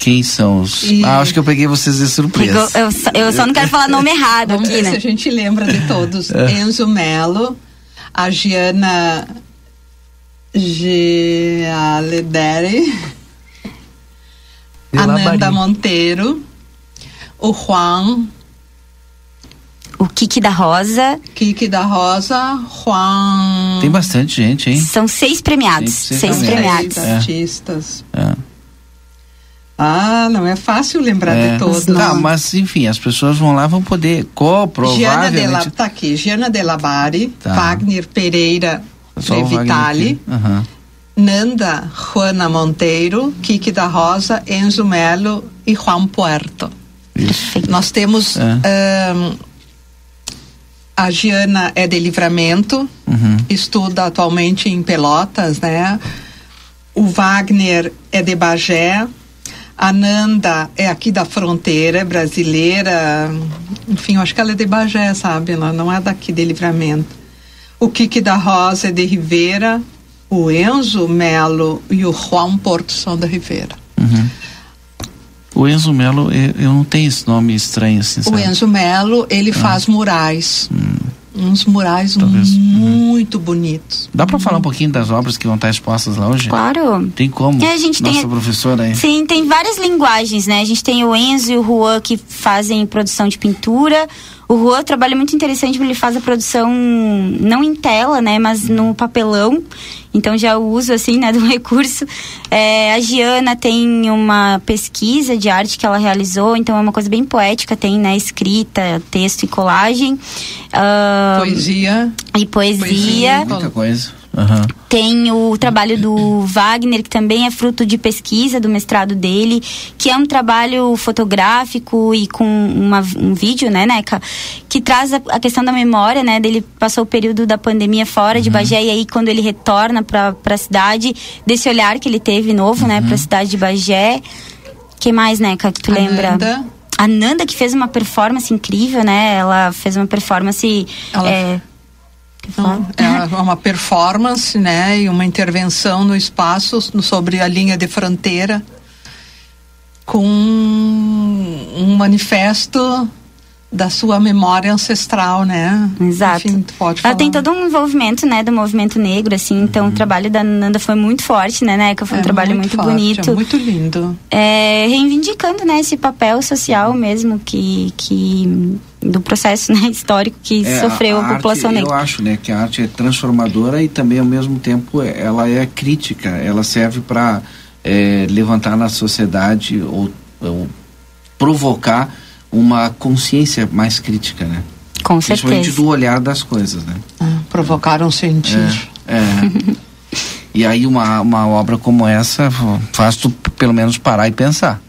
[SPEAKER 3] Quem são os. E... Ah, acho que eu peguei vocês de surpresa.
[SPEAKER 20] Eu, eu, eu, só não quero falar nome errado
[SPEAKER 19] Vamos
[SPEAKER 20] aqui,
[SPEAKER 19] ver
[SPEAKER 20] né?
[SPEAKER 19] Se a gente lembra de todos. É. Enzo Melo, a Giana Gialederi, Ananda Monteiro, o Juan.
[SPEAKER 20] O Kiki da Rosa.
[SPEAKER 19] Kiki da Rosa, Juan.
[SPEAKER 3] Tem bastante gente, hein?
[SPEAKER 20] São seis premiados. Seis, seis premiados.
[SPEAKER 19] Seis artistas. É. Ah, não é fácil lembrar é. de todos.
[SPEAKER 3] Tá, mas enfim, as pessoas vão lá, vão poder provavelmente...
[SPEAKER 19] Giana de la, tá aqui, Giana de Labari, tá. Wagner Pereira Vitali, uhum. Nanda Juana Monteiro, Kiki da Rosa, Enzo Melo e Juan Puerto. Isso. Nós temos é. um, a Giana é de Livramento, uhum. estuda atualmente em Pelotas, né? O Wagner é de Bagé, a Nanda é aqui da fronteira, é brasileira. Enfim, eu acho que ela é de Bagé, sabe? Ela não é daqui de Livramento. O Kiki da Rosa é de Ribeira. O Enzo Melo e o Juan Porto são da Ribeira.
[SPEAKER 3] Uhum. O Enzo Melo, eu, eu, não tenho esse nome estranho assim.
[SPEAKER 19] O Enzo Melo, ele ah. faz murais. Hum uns murais Talvez. muito uhum. bonitos.
[SPEAKER 3] Dá para falar um pouquinho das obras que vão estar expostas lá hoje?
[SPEAKER 20] Claro.
[SPEAKER 3] Tem como?
[SPEAKER 20] É, a gente
[SPEAKER 3] Nossa
[SPEAKER 20] tem,
[SPEAKER 3] professora aí.
[SPEAKER 20] Sim, tem várias linguagens, né? A gente tem o Enzo e o Juan que fazem produção de pintura. O Juan trabalha muito interessante porque ele faz a produção não em tela, né, mas no papelão. Então já uso assim, né, do recurso. É, a Giana tem uma pesquisa de arte que ela realizou, então é uma coisa bem poética, tem, né, escrita, texto e colagem.
[SPEAKER 19] Uh, poesia.
[SPEAKER 20] E poesia. poesia.
[SPEAKER 3] Muita coisa. Uhum.
[SPEAKER 20] Tem o trabalho do Wagner, que também é fruto de pesquisa do mestrado dele, que é um trabalho fotográfico e com uma, um vídeo, né, Neca? Que traz a, a, questão da memória, né? Dele passou o período da pandemia fora uhum. de Bagé e aí quando ele retorna para a cidade, desse olhar que ele teve novo, né, uhum. né, para a cidade de Bagé. que mais, Neca, que tu Ananda. lembra? A Nanda, que fez uma performance incrível, né? Ela fez uma performance. Ela... É,
[SPEAKER 19] então, é uma performance, né, e uma intervenção no espaço sobre a linha de fronteira com um manifesto da sua memória ancestral, né?
[SPEAKER 20] Exato. Enfim, pode falar. Ela tem todo um envolvimento, né, do movimento negro, assim. Então, uhum. o trabalho da Nanda foi muito forte, né, né? Que foi um é, trabalho muito, muito forte, bonito,
[SPEAKER 19] é muito lindo.
[SPEAKER 20] É, reivindicando, né, esse papel social mesmo que que do processo né, histórico que é, sofreu a, a, a população
[SPEAKER 3] arte,
[SPEAKER 20] negra.
[SPEAKER 3] Eu acho, né, que a arte é transformadora e também ao mesmo tempo ela é crítica. Ela serve para é, levantar na sociedade ou, ou provocar uma consciência mais crítica, né?
[SPEAKER 20] Com certeza.
[SPEAKER 3] Principalmente do olhar das coisas, né?
[SPEAKER 19] Ah, provocaram sentir.
[SPEAKER 3] É. é. e aí uma, uma obra como essa faz tu pelo menos parar e pensar.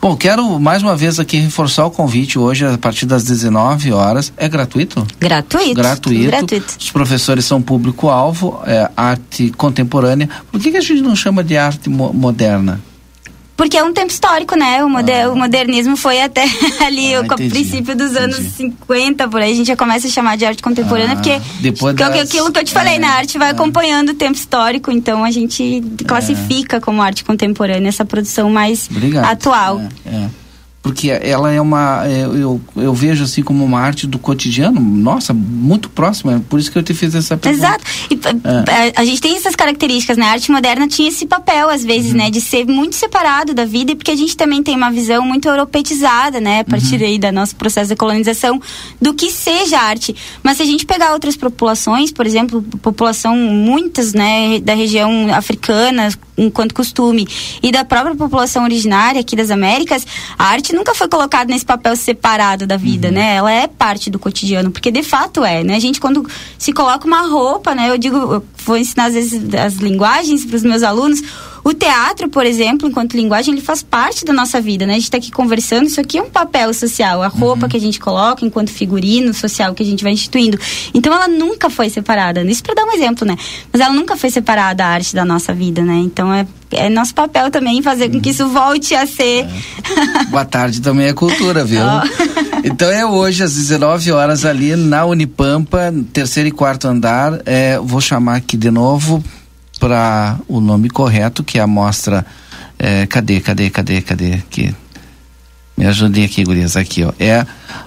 [SPEAKER 3] Bom, quero mais uma vez aqui reforçar o convite hoje a partir das 19 horas. É gratuito?
[SPEAKER 20] Gratuito.
[SPEAKER 3] Gratuito.
[SPEAKER 20] gratuito.
[SPEAKER 3] Os professores são público-alvo, é arte contemporânea. Por que, que a gente não chama de arte mo moderna?
[SPEAKER 20] Porque é um tempo histórico, né? O, moder, ah. o modernismo foi até ali ah, o princípio dos anos entendi. 50, por aí a gente já começa a chamar de arte contemporânea, ah, porque
[SPEAKER 3] depois
[SPEAKER 20] das, aquilo que eu te falei, é, né? A arte vai é. acompanhando o tempo histórico, então a gente classifica é. como arte contemporânea essa produção mais Obrigado. atual.
[SPEAKER 3] É, é porque ela é uma é, eu, eu vejo assim como uma arte do cotidiano nossa muito próxima é por isso que eu te fiz essa pergunta
[SPEAKER 20] exato e, é. a, a, gente tem essas características né a arte moderna tinha esse papel às vezes uhum. né de ser muito separado da vida porque a gente também tem uma visão muito europeizada né a partir uhum. aí da nosso processo de colonização do que seja arte mas se a gente pegar outras populações por exemplo população muitas né da região africana enquanto costume e da própria população originária aqui das Américas a arte arte nunca foi colocada nesse papel separado da vida, uhum. né? Ela é parte do cotidiano, porque de fato é, né? A gente quando se coloca uma roupa, né? Eu digo, eu vou ensinar às vezes as linguagens para os meus alunos o teatro, por exemplo, enquanto linguagem, ele faz parte da nossa vida, né? A gente está aqui conversando, isso aqui é um papel social, a roupa uhum. que a gente coloca enquanto figurino social que a gente vai instituindo. Então ela nunca foi separada, isso para dar um exemplo, né? Mas ela nunca foi separada a arte da nossa vida, né? Então é, é nosso papel também fazer com que isso volte a ser.
[SPEAKER 3] É. Boa tarde também é cultura, viu? Oh. Então é hoje às 19 horas ali na Unipampa, terceiro e quarto andar. É, vou chamar aqui de novo para o nome correto, que é a mostra. É, cadê, cadê, cadê, cadê? Aqui. Me ajudem aqui, gurias, aqui, ó. É,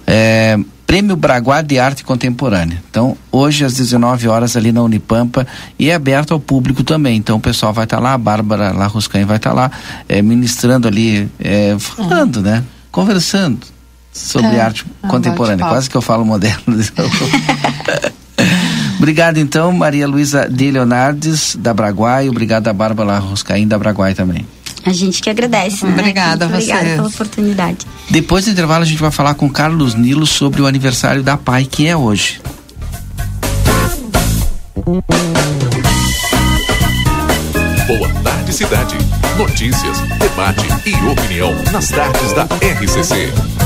[SPEAKER 3] é Prêmio Braguá de Arte Contemporânea. Então, hoje às 19 horas ali na Unipampa e é aberto ao público também. Então, o pessoal vai estar tá lá, a Bárbara Larruscan vai estar tá lá, é, ministrando ali, é, falando, né? Conversando sobre é, arte contemporânea. Quase que eu falo moderno. Obrigado então, Maria Luísa de Leonardes, da Braguai, obrigado a Bárbara Roscaim, da Braguai também.
[SPEAKER 20] A gente que agradece, né?
[SPEAKER 19] Obrigada a você.
[SPEAKER 20] Obrigada pela oportunidade.
[SPEAKER 3] Depois do intervalo, a gente vai falar com Carlos Nilo sobre o aniversário da PAI, que é hoje.
[SPEAKER 18] Boa tarde, cidade. Notícias, debate e opinião nas tardes da RCC.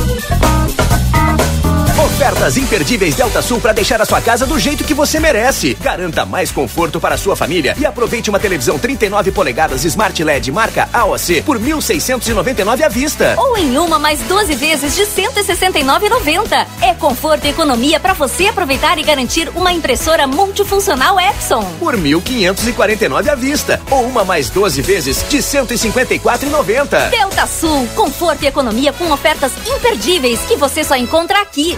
[SPEAKER 21] Ofertas imperdíveis Delta Sul para deixar a sua casa do jeito que você merece. Garanta mais conforto para a sua família e aproveite uma televisão 39 polegadas Smart LED marca AOC por 1.699 à vista.
[SPEAKER 22] Ou em uma mais 12 vezes de 169,90. É conforto e economia para você aproveitar e garantir uma impressora multifuncional Epson
[SPEAKER 21] por 1.549 à vista. Ou uma mais 12 vezes de 154,90.
[SPEAKER 22] Delta Sul, conforto e economia com ofertas imperdíveis que você só encontra aqui.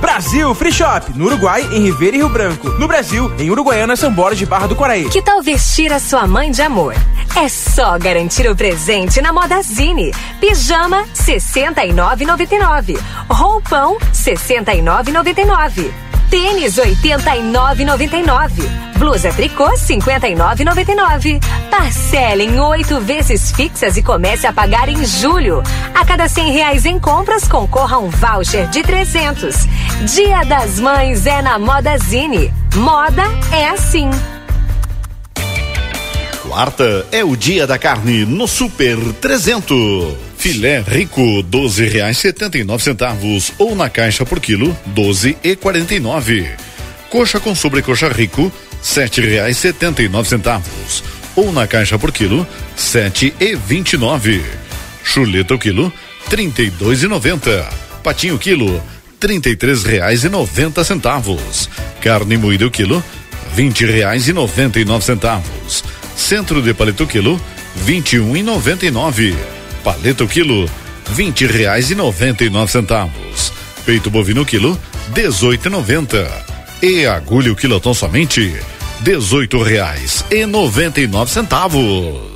[SPEAKER 23] Brasil Free Shop, no Uruguai, em Ribeira e Rio Branco. No Brasil, em Uruguaiana, São Borges de Barra do Quaraí.
[SPEAKER 9] Que tal vestir a sua mãe de amor? É só garantir o presente na Modazine. Pijama 69,99. Roupão 69,99. Tênis 89,99. Blusa tricô 59,99. Parcela em oito vezes fixas e comece a pagar em julho. A cada cem reais em compras concorra um voucher de 300. Dia das Mães é na Modazine. Moda é assim.
[SPEAKER 24] Quarta é o dia da carne no Super 300. Filé rico, doze reais setenta e nove centavos ou na caixa por quilo, doze e quarenta e nove. Coxa com sobrecoxa rico, sete reais setenta e nove centavos ou na caixa por quilo, sete e vinte e nove. Chuleta o quilo, trinta e dois e noventa. Patinho quilo, trinta e três reais e noventa centavos. Carne moída o quilo, vinte reais e noventa e nove centavos. Centro de paleta quilo, vinte e um e noventa e nove. Paleta quilo, vinte reais e noventa e nove centavos. Peito bovino quilo, dezoito e noventa. E agulha o quilotão somente, dezoito reais e noventa e nove centavos.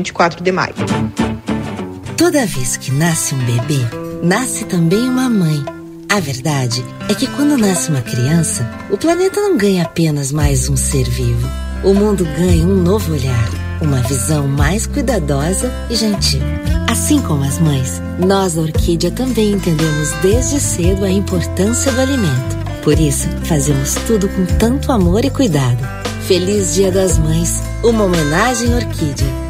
[SPEAKER 25] 24 de maio.
[SPEAKER 26] Toda vez que nasce um bebê, nasce também uma mãe. A verdade é que quando nasce uma criança, o planeta não ganha apenas mais um ser vivo. O mundo ganha um novo olhar, uma visão mais cuidadosa e gentil. Assim como as mães, nós da Orquídea também entendemos desde cedo a importância do alimento. Por isso, fazemos tudo com tanto amor e cuidado. Feliz Dia das Mães, uma homenagem Orquídea.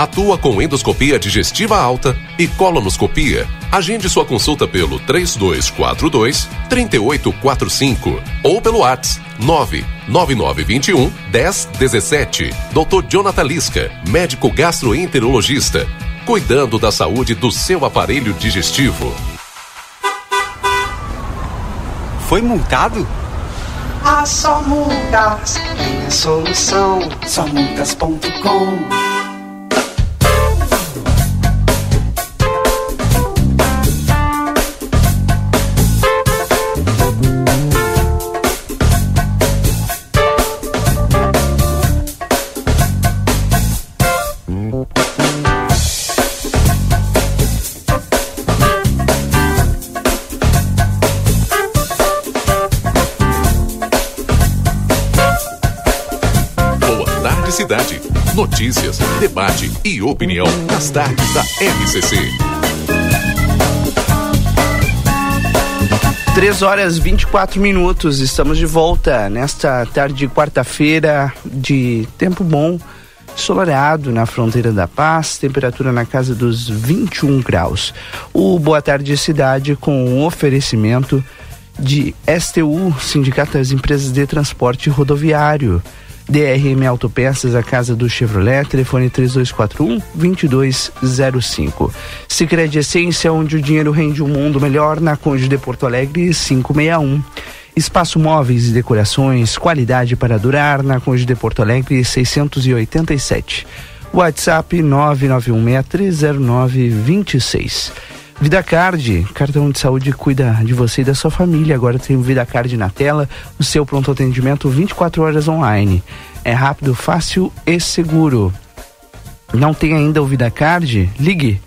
[SPEAKER 27] Atua com endoscopia digestiva alta e colonoscopia. Agende sua consulta pelo 3242 3845 ou pelo WhatsApp 99921 1017. Dr. Jonathan Lisca, médico gastroenterologista, cuidando da saúde do seu aparelho digestivo.
[SPEAKER 28] Foi multado?
[SPEAKER 29] Ah, só multas tem a solução. Somultas.com
[SPEAKER 18] Boa cidade. Notícias, debate e opinião nas tardes da RCC.
[SPEAKER 2] 3 horas 24 minutos, estamos de volta nesta tarde de quarta-feira de tempo bom, ensolarado na fronteira da paz, temperatura na casa dos 21 graus. O Boa Tarde Cidade com o oferecimento de STU, Sindicato das Empresas de Transporte Rodoviário. DRM Autopeças, a casa do Chevrolet, telefone 3241-2205. Sicredi Essência, onde o dinheiro rende um mundo melhor, na Conde de Porto Alegre 561. Espaço Móveis e Decorações, qualidade para durar, na Conde de Porto Alegre 687. WhatsApp 991630926. Vida Card, cartão de saúde cuida de você e da sua família. Agora tem o Vida Card na tela, o seu pronto atendimento 24 horas online. É rápido, fácil e seguro. Não tem ainda o Vida Card? Ligue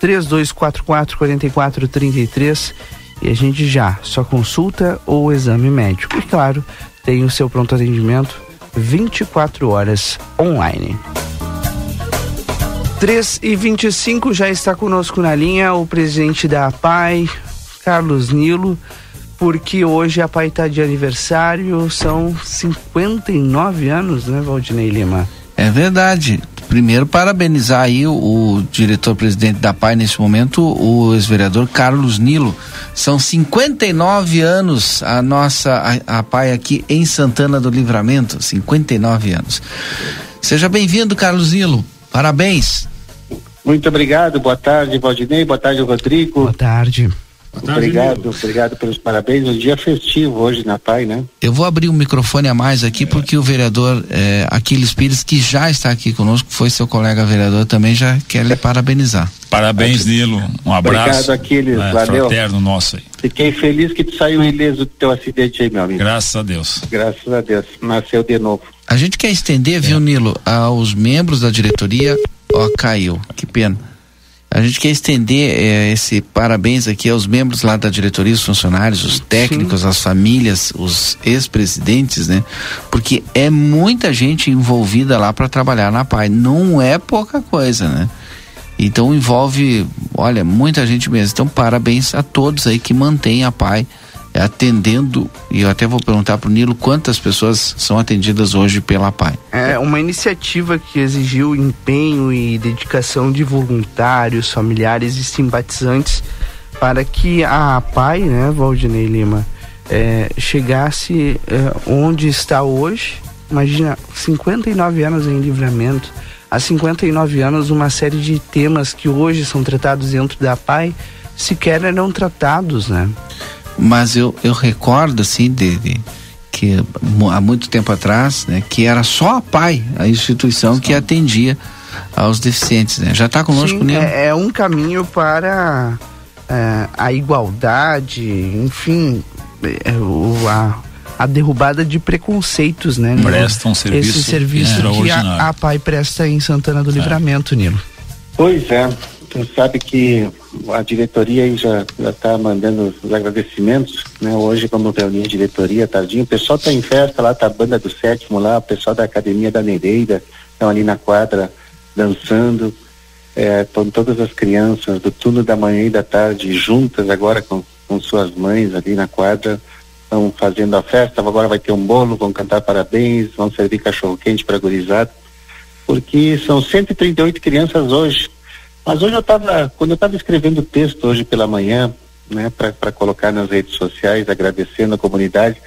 [SPEAKER 2] 3244 4433 e a gente já só consulta ou exame médico. E claro, tem o seu pronto atendimento 24 horas online. 3 e 25 já está conosco na linha o presidente da APAI, Carlos Nilo, porque hoje a APAI está de aniversário, são 59 anos, né, Valdinei Lima?
[SPEAKER 3] É verdade. Primeiro, parabenizar aí o, o diretor-presidente da PAI nesse momento, o ex-vereador Carlos Nilo. São 59 anos a nossa a, a PAI aqui em Santana do Livramento, 59 anos. Seja bem-vindo, Carlos Nilo. Parabéns.
[SPEAKER 30] Muito obrigado, boa tarde, Valdinei, boa tarde, Rodrigo.
[SPEAKER 2] Boa tarde.
[SPEAKER 30] obrigado, obrigado pelos parabéns. Um dia festivo hoje na PAI, né?
[SPEAKER 3] Eu vou abrir um microfone a mais aqui porque o vereador eh, Aquiles Pires, que já está aqui conosco, foi seu colega vereador, também já quer lhe parabenizar.
[SPEAKER 31] Parabéns, Nilo. Um abraço.
[SPEAKER 30] Obrigado, Aquiles.
[SPEAKER 31] né,
[SPEAKER 30] Valeu.
[SPEAKER 31] Fraterno nosso aí.
[SPEAKER 30] Fiquei feliz que tu saiu ileso do teu acidente aí, meu amigo.
[SPEAKER 31] Graças a Deus.
[SPEAKER 30] Graças a Deus. Nasceu de novo.
[SPEAKER 3] A gente quer estender, viu, Nilo, aos membros da diretoria. Ó, caiu. Que pena. A gente quer estender eh, esse parabéns aqui aos membros lá da diretoria, os funcionários, os técnicos, as famílias, os ex-presidentes, né? Porque é muita gente envolvida lá para trabalhar na PAI. Não é pouca coisa, né? Então envolve, olha, muita gente mesmo. Então parabéns a todos aí que mantêm a PAI atendendo, e eu até vou perguntar para o Nilo quantas pessoas são atendidas hoje pela PAI.
[SPEAKER 2] É uma iniciativa que exigiu empenho e dedicação de voluntários, familiares e simpatizantes para que a PAI, né, Valdinei Lima, é, chegasse é, onde está hoje. Imagina, 59 anos em livramento. Há 59 anos, uma série de temas que hoje são tratados dentro da PAI sequer eram tratados, né?
[SPEAKER 3] Mas eu, eu recordo, assim, de, de que há muito tempo atrás, né, que era só a PAI, a instituição que atendia aos deficientes, né? Já está conosco,
[SPEAKER 2] Sim, é, é, um caminho para é, a igualdade, enfim, é, o, a, a derrubada de preconceitos, né?
[SPEAKER 31] Presta um serviço
[SPEAKER 2] Esse serviço que a, a PAI presta em Santana do é. Livramento, Nilo.
[SPEAKER 30] Pois é, tu sabe que a diretoria aí já está mandando os agradecimentos, né? Hoje, como reuni a diretoria, tardinho, o pessoal tá em festa lá, tá a banda do sétimo lá, o pessoal da Academia da Nereida, estão ali na quadra dançando, é, estão todas as crianças do turno da manhã e da tarde juntas agora com, com suas mães ali na quadra, estão fazendo a festa, agora vai ter um bolo, vão cantar parabéns, vão servir cachorro quente para gurizada, porque são 138 crianças hoje mas hoje eu estava, quando eu estava escrevendo o texto hoje pela manhã, né, para colocar nas redes sociais, agradecendo a comunidade,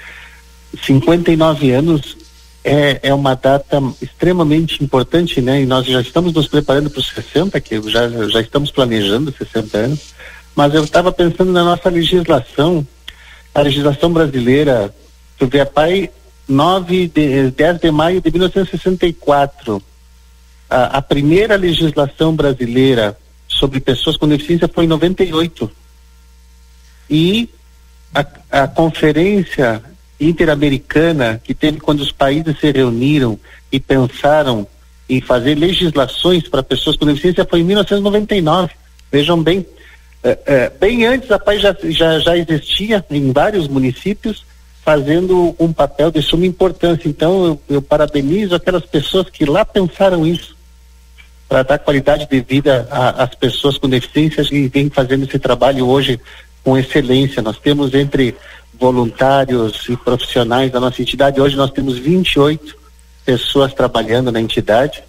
[SPEAKER 30] 59 anos é, é uma data extremamente importante, né? E nós já estamos nos preparando para os 60, que já, já estamos planejando 60 anos, mas eu estava pensando na nossa legislação, a legislação brasileira, tu vê a PAI 9 de, 10 de maio de 1964 a, a primeira legislação brasileira sobre pessoas com deficiência foi em 98. E a, a conferência interamericana que teve quando os países se reuniram e pensaram em fazer legislações para pessoas com deficiência foi em 1999. Vejam bem, é, é, bem antes a PAI já, já, já existia em vários municípios fazendo um papel de suma importância. Então eu, eu parabenizo aquelas pessoas que lá pensaram isso para dar qualidade de vida às pessoas com deficiências e vem fazendo esse trabalho hoje com excelência. Nós temos entre voluntários e profissionais da nossa entidade, hoje nós temos 28 pessoas trabalhando na entidade,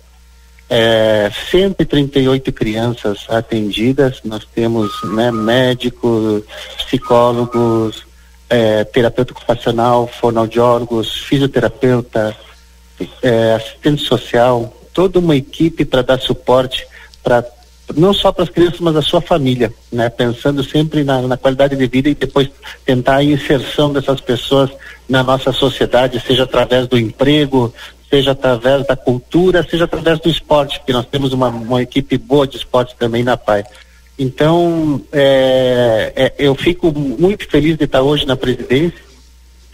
[SPEAKER 30] é, 138 crianças atendidas, nós temos né, médicos, psicólogos, é, terapeuta ocupacional, fonoaudiólogos, fisioterapeuta, é, assistente social, toda uma equipe para dar suporte para não só para as crianças, mas a sua família, né? Pensando sempre na, na, qualidade de vida e depois tentar a inserção dessas pessoas na nossa sociedade, seja através do emprego, seja através da cultura, seja através do esporte, porque nós temos uma, uma equipe boa de esporte também na PAI. Então, é, é, eu fico muito feliz de estar hoje na presidência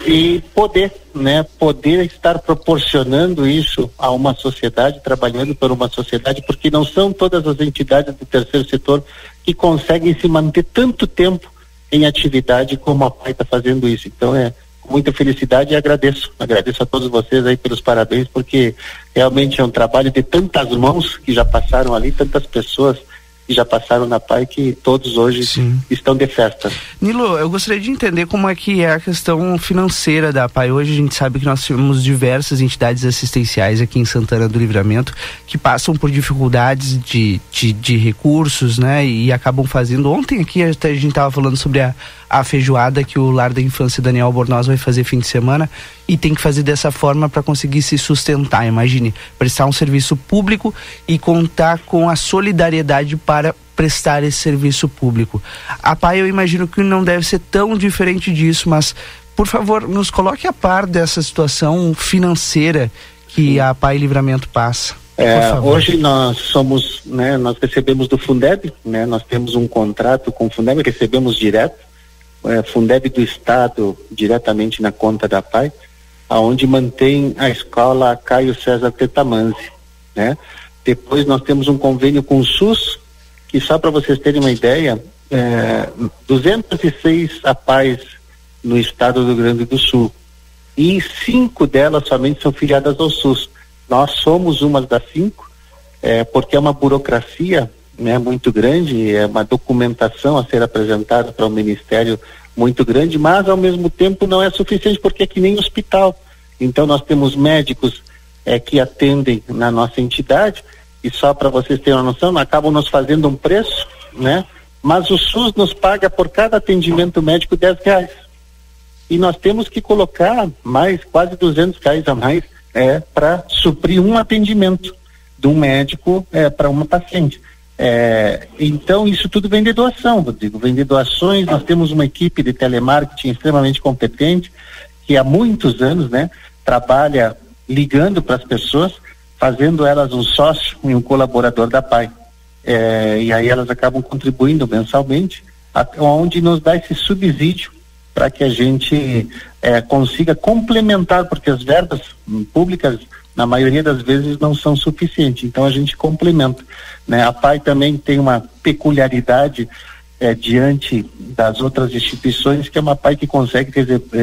[SPEAKER 30] e poder, né, poder estar proporcionando isso a uma sociedade, trabalhando por uma sociedade, porque não são todas as entidades do terceiro setor que conseguem se manter tanto tempo em atividade como a PAI está fazendo isso. Então é com muita felicidade e agradeço, agradeço a todos vocês aí pelos parabéns, porque realmente é um trabalho de tantas mãos que já passaram ali, tantas pessoas que já passaram na PAI que todos hoje Sim. estão de festa.
[SPEAKER 2] Nilo, eu gostaria de entender como é que é a questão financeira da PAI. Hoje a gente sabe que nós temos diversas entidades assistenciais aqui em Santana do Livramento que passam por dificuldades de, de, de recursos, né? E acabam fazendo. Ontem aqui a gente estava falando sobre a, a feijoada que o Lar da Infância Daniel Bornoz vai fazer fim de semana e tem que fazer dessa forma para conseguir se sustentar. Imagine, prestar um serviço público e contar com a solidariedade para prestar esse serviço público. A PAI eu imagino que não deve ser tão diferente disso, mas por favor, nos coloque a par dessa situação financeira que a PAI Livramento passa.
[SPEAKER 30] É, hoje nós somos, né, nós recebemos do Fundeb, né, nós temos um contrato com o Fundeb, recebemos direto, é, Fundeb do Estado diretamente na conta da PAI, aonde mantém a escola Caio César Tetamanzi, né? Depois nós temos um convênio com o SUS, que só para vocês terem uma ideia, é, 206 APAES no estado do Rio Grande do Sul e cinco delas somente são filiadas ao SUS. Nós somos uma das cinco, é, porque é uma burocracia né, muito grande, é uma documentação a ser apresentada para o Ministério muito grande, mas ao mesmo tempo não é suficiente porque é que nem hospital. Então nós temos médicos é, que atendem na nossa entidade e só para vocês terem uma noção, acabam nos fazendo um preço, né? Mas o SUS nos paga por cada atendimento médico 10 reais. E nós temos que colocar mais, quase 200 reais a mais, é, para suprir um atendimento de um médico é, para uma paciente. É, então, isso tudo vem de doação, Rodrigo, vem de doações. Nós temos uma equipe de telemarketing extremamente competente, que há muitos anos, né, trabalha ligando para as pessoas, fazendo elas um sócio e um colaborador da PAI. É, e aí elas acabam contribuindo mensalmente, onde nos dá esse subsídio para que a gente é, consiga complementar, porque as verbas públicas na maioria das vezes não são suficientes. Então a gente complementa. Né? A PAI também tem uma peculiaridade é, diante das outras instituições, que é uma PAI que consegue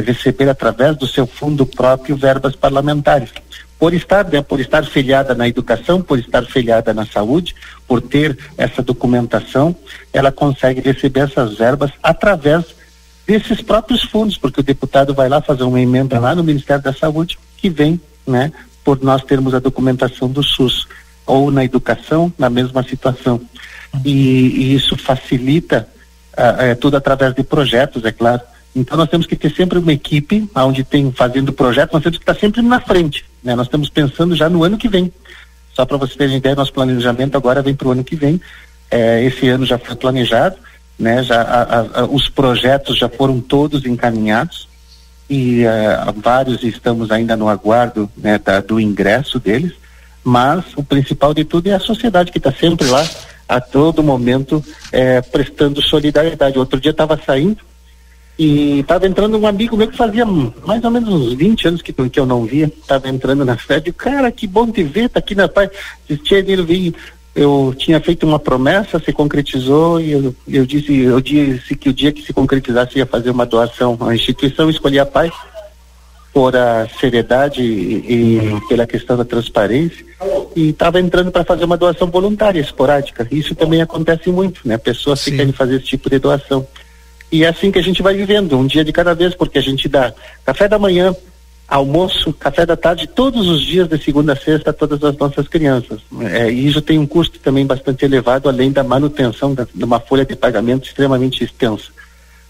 [SPEAKER 30] receber através do seu fundo próprio verbas parlamentares. Por estar, né, por estar filiada na educação, por estar filiada na saúde, por ter essa documentação, ela consegue receber essas verbas através desses próprios fundos, porque o deputado vai lá fazer uma emenda lá no Ministério da Saúde que vem, né, por nós termos a documentação do SUS, ou na educação, na mesma situação. E, e isso facilita uh, tudo através de projetos, é claro. Então nós temos que ter sempre uma equipe onde tem fazendo projetos, nós temos que estar sempre na frente, né? Nós estamos pensando já no ano que vem. Só para vocês terem ideia, nosso planejamento agora vem para o ano que vem. É, esse ano já foi planejado, né? Já a, a, os projetos já foram todos encaminhados e uh, vários estamos ainda no aguardo né, da, do ingresso deles, mas o principal de tudo é a sociedade que está sempre lá a todo momento eh, prestando solidariedade. Outro dia estava saindo e estava entrando um amigo meu que fazia mais ou menos uns 20 anos que, que eu não via, estava entrando na festa, e cara, que bom te ver, tá aqui na paz. Tia ele veio, eu tinha feito uma promessa, se concretizou e eu, eu disse, eu disse que o dia que se concretizasse ia fazer uma doação à instituição, escolhi a paz por a seriedade e, e pela questão da transparência e estava entrando para fazer uma doação voluntária esporádica. Isso também acontece muito, né? Pessoas Sim. que querem fazer esse tipo de doação. E é assim que a gente vai vivendo, um dia de cada vez, porque a gente dá café da manhã, almoço, café da tarde, todos os dias, de segunda a sexta, a todas as nossas crianças. É, e isso tem um custo também bastante elevado, além da manutenção da, de uma folha de pagamento extremamente extensa.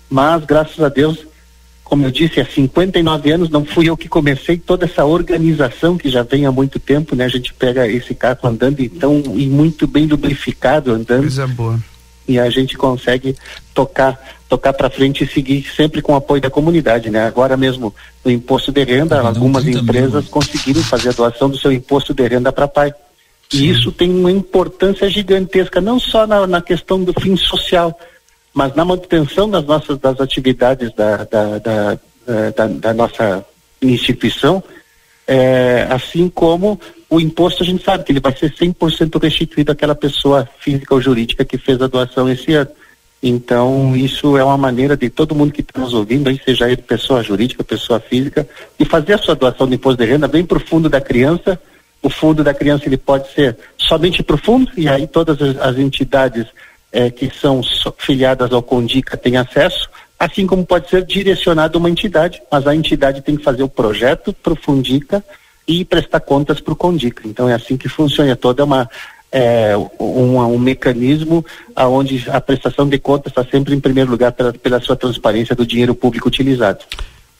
[SPEAKER 30] Mas, graças a Deus, como eu disse, há 59 anos não fui eu que comecei toda essa organização que já vem há muito tempo, né? A gente pega esse carro andando e tão e muito bem lubrificado andando.
[SPEAKER 2] Coisa boa.
[SPEAKER 30] E a gente consegue tocar tocar para frente e seguir sempre com o apoio da comunidade, né? Agora mesmo no imposto de renda, tá algumas empresas mil. conseguiram fazer a doação do seu imposto de renda para pai. E isso tem uma importância gigantesca, não só na, na questão do fim social, mas na manutenção das nossas das atividades da, da, da, da, da nossa instituição, é, assim como o imposto a gente sabe que ele vai ser 100% restituído àquela pessoa física ou jurídica que fez a doação esse ano. Então, isso é uma maneira de todo mundo que está nos ouvindo, aí, seja ele pessoa jurídica, pessoa física, de fazer a sua doação de imposto de renda bem para o fundo da criança. O fundo da criança ele pode ser somente para o fundo, e aí todas as, as entidades eh, que são filiadas ao Condica têm acesso, assim como pode ser direcionado a uma entidade, mas a entidade tem que fazer o projeto para o Fundica e prestar contas para o Condica. Então é assim que funciona, é toda uma é, um, um, mecanismo onde a prestação de contas está sempre em primeiro lugar pela, pela sua transparência do dinheiro público utilizado.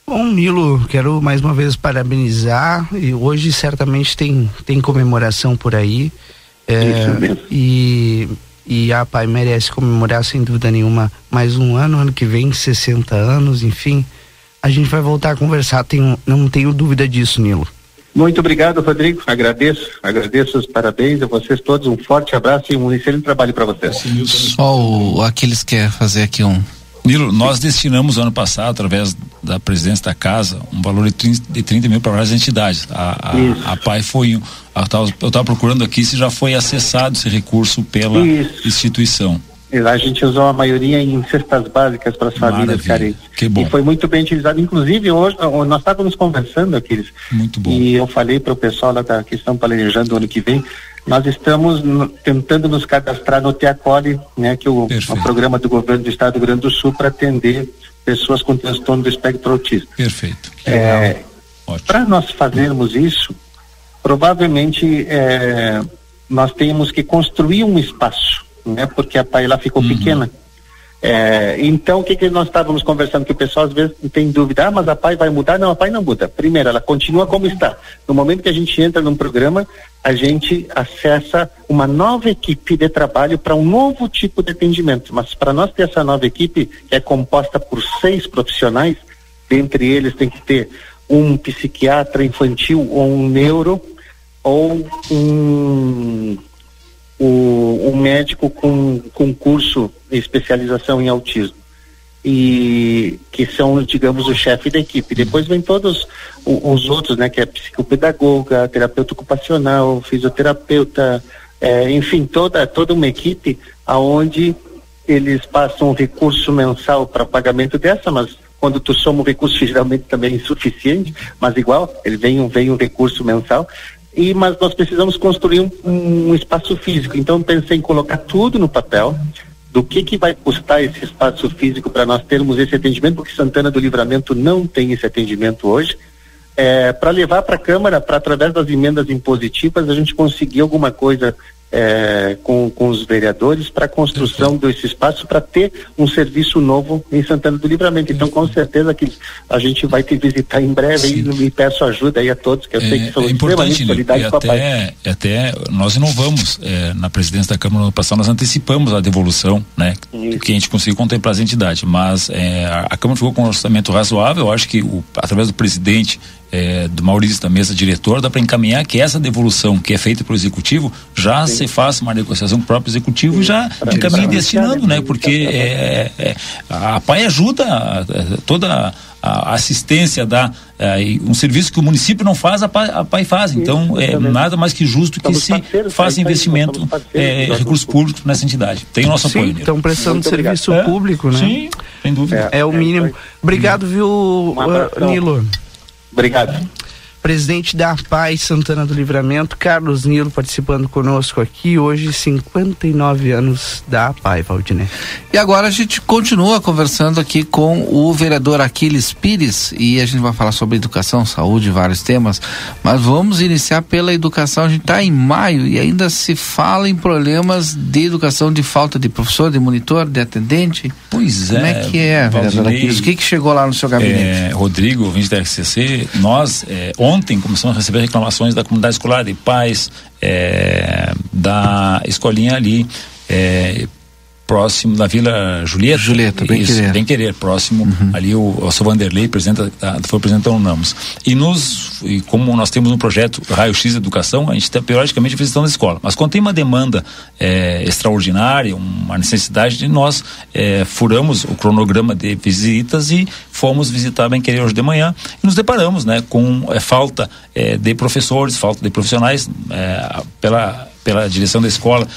[SPEAKER 2] Bom, Nilo, quero mais uma vez parabenizar e hoje certamente tem, tem comemoração por aí. É, Isso mesmo. E, e a Pai merece comemorar sem dúvida nenhuma mais um ano, ano que vem 60 anos, enfim. A gente vai voltar a conversar, tenho, não tenho dúvida disso, Nilo.
[SPEAKER 30] Muito obrigado, Rodrigo. Agradeço, agradeço os parabéns a vocês todos. Um forte abraço e um excelente trabalho para vocês.
[SPEAKER 3] Só o Aquiles quer fazer aqui um.
[SPEAKER 31] Nilo, nós destinamos ano passado, através da presidência da casa, um valor de 30, de 30 mil para várias entidades. A, a, a PAI foi. Eu estava procurando aqui se já foi acessado esse recurso pela Isso. instituição.
[SPEAKER 30] A gente usou a maioria em cestas básicas para as famílias carentes.
[SPEAKER 31] Que bom.
[SPEAKER 30] E foi muito bem utilizado. Inclusive, hoje, nós estávamos conversando, aqueles.
[SPEAKER 31] Muito bom.
[SPEAKER 30] E eu falei para o pessoal lá da, que estão planejando o ano que vem, nós estamos tentando nos cadastrar no Teacole, né, que é o, o, programa do governo do estado do Rio Grande do Sul para atender pessoas com transtorno do espectro autista.
[SPEAKER 31] Perfeito.
[SPEAKER 30] É, Para nós fazermos isso, provavelmente é, nós temos que construir um espaço, né? Porque a pai lá ficou uhum. pequena. É, então, o que, que nós estávamos conversando? Que o pessoal às vezes tem dúvida, ah, mas a PAI vai mudar? Não, a PAI não muda. Primeiro, ela continua como está. No momento que a gente entra num programa, a gente acessa uma nova equipe de trabalho para um novo tipo de atendimento. Mas para nós ter essa nova equipe, que é composta por seis profissionais, dentre eles tem que ter um psiquiatra infantil ou um neuro ou um o, o médico com, com curso de especialização em autismo e que são, digamos, o chefe da equipe. Depois vem todos os, outros, né, que é psicopedagoga, terapeuta ocupacional, fisioterapeuta, é, enfim, toda toda uma equipe aonde eles passam um recurso mensal para pagamento dessa, mas quando tu soma o recurso geralmente também é insuficiente, mas igual, ele vem um vem um recurso mensal e mas nós precisamos construir um, um espaço físico. Então pensei em colocar tudo no papel do que que vai custar esse espaço físico para nós termos esse atendimento, porque Santana do Livramento não tem esse atendimento hoje. É, para levar para a Câmara, para através das emendas impositivas, a gente conseguir alguma coisa é, com, com os vereadores para a construção desse espaço para ter um serviço novo em Santana do Livramento. Então, com certeza que a gente vai te visitar em breve Sim. e peço ajuda aí a todos, que eu é, sei que são
[SPEAKER 31] é extremamente solidários com a até, até nós inovamos é, na presidência da Câmara no ano passado, nós antecipamos a devolução, né? Isso. Que a gente conseguiu contemplar as entidades, mas é, a, a Câmara ficou com um orçamento razoável, eu acho que o, através do presidente é, do Maurício da mesa diretor, dá para encaminhar que essa devolução que é feita pelo executivo já Sim. se faça uma negociação com o próprio executivo Sim. e já pra encaminhe destinando, né? Porque é, é, a PAI ajuda toda a assistência da é, um serviço que o município não faz a PAI, a PAI faz. Então é nada mais que justo que se faça investimento é, recursos públicos nessa entidade. Tem o nosso
[SPEAKER 2] Sim,
[SPEAKER 31] apoio
[SPEAKER 2] estão prestando Muito serviço obrigado. público né?
[SPEAKER 31] Sim, sem dúvida.
[SPEAKER 2] É, o mínimo. obrigado viu uh, Nilo
[SPEAKER 30] Obrigado.
[SPEAKER 2] Presidente da Paz Santana do Livramento, Carlos Nilo, participando conosco aqui hoje, 59 anos da PAI, Valdinei.
[SPEAKER 3] E agora a gente continua conversando aqui com o vereador Aquiles Pires e a gente vai falar sobre educação, saúde, vários temas, mas vamos iniciar pela educação. A gente está em maio e ainda se fala em problemas de educação, de falta de professor, de monitor, de atendente.
[SPEAKER 31] Pois
[SPEAKER 3] Como
[SPEAKER 31] é.
[SPEAKER 3] Como é que é, vereador Aquiles? O que, que chegou lá no seu gabinete?
[SPEAKER 31] É, Rodrigo, ouvinte da RCC, nós é, ontem começamos a receber reclamações da comunidade escolar, de pais, é, da escolinha ali. É, próximo da Vila Julieta.
[SPEAKER 3] Julieta, bem
[SPEAKER 31] isso,
[SPEAKER 3] querer.
[SPEAKER 31] Bem querer, próximo uhum. ali o, o seu Vanderlei, presidente, da, foi presidente da UNAMOS. E nos, e como nós temos um projeto Raio X Educação, a gente está periodicamente visitando a escola. Mas quando tem uma demanda é, extraordinária, uma necessidade de nós, é, furamos o cronograma de visitas e fomos visitar Bem Querer hoje de manhã e nos deparamos, né, com é, falta de professores, falta de profissionais pela pela direção da escola,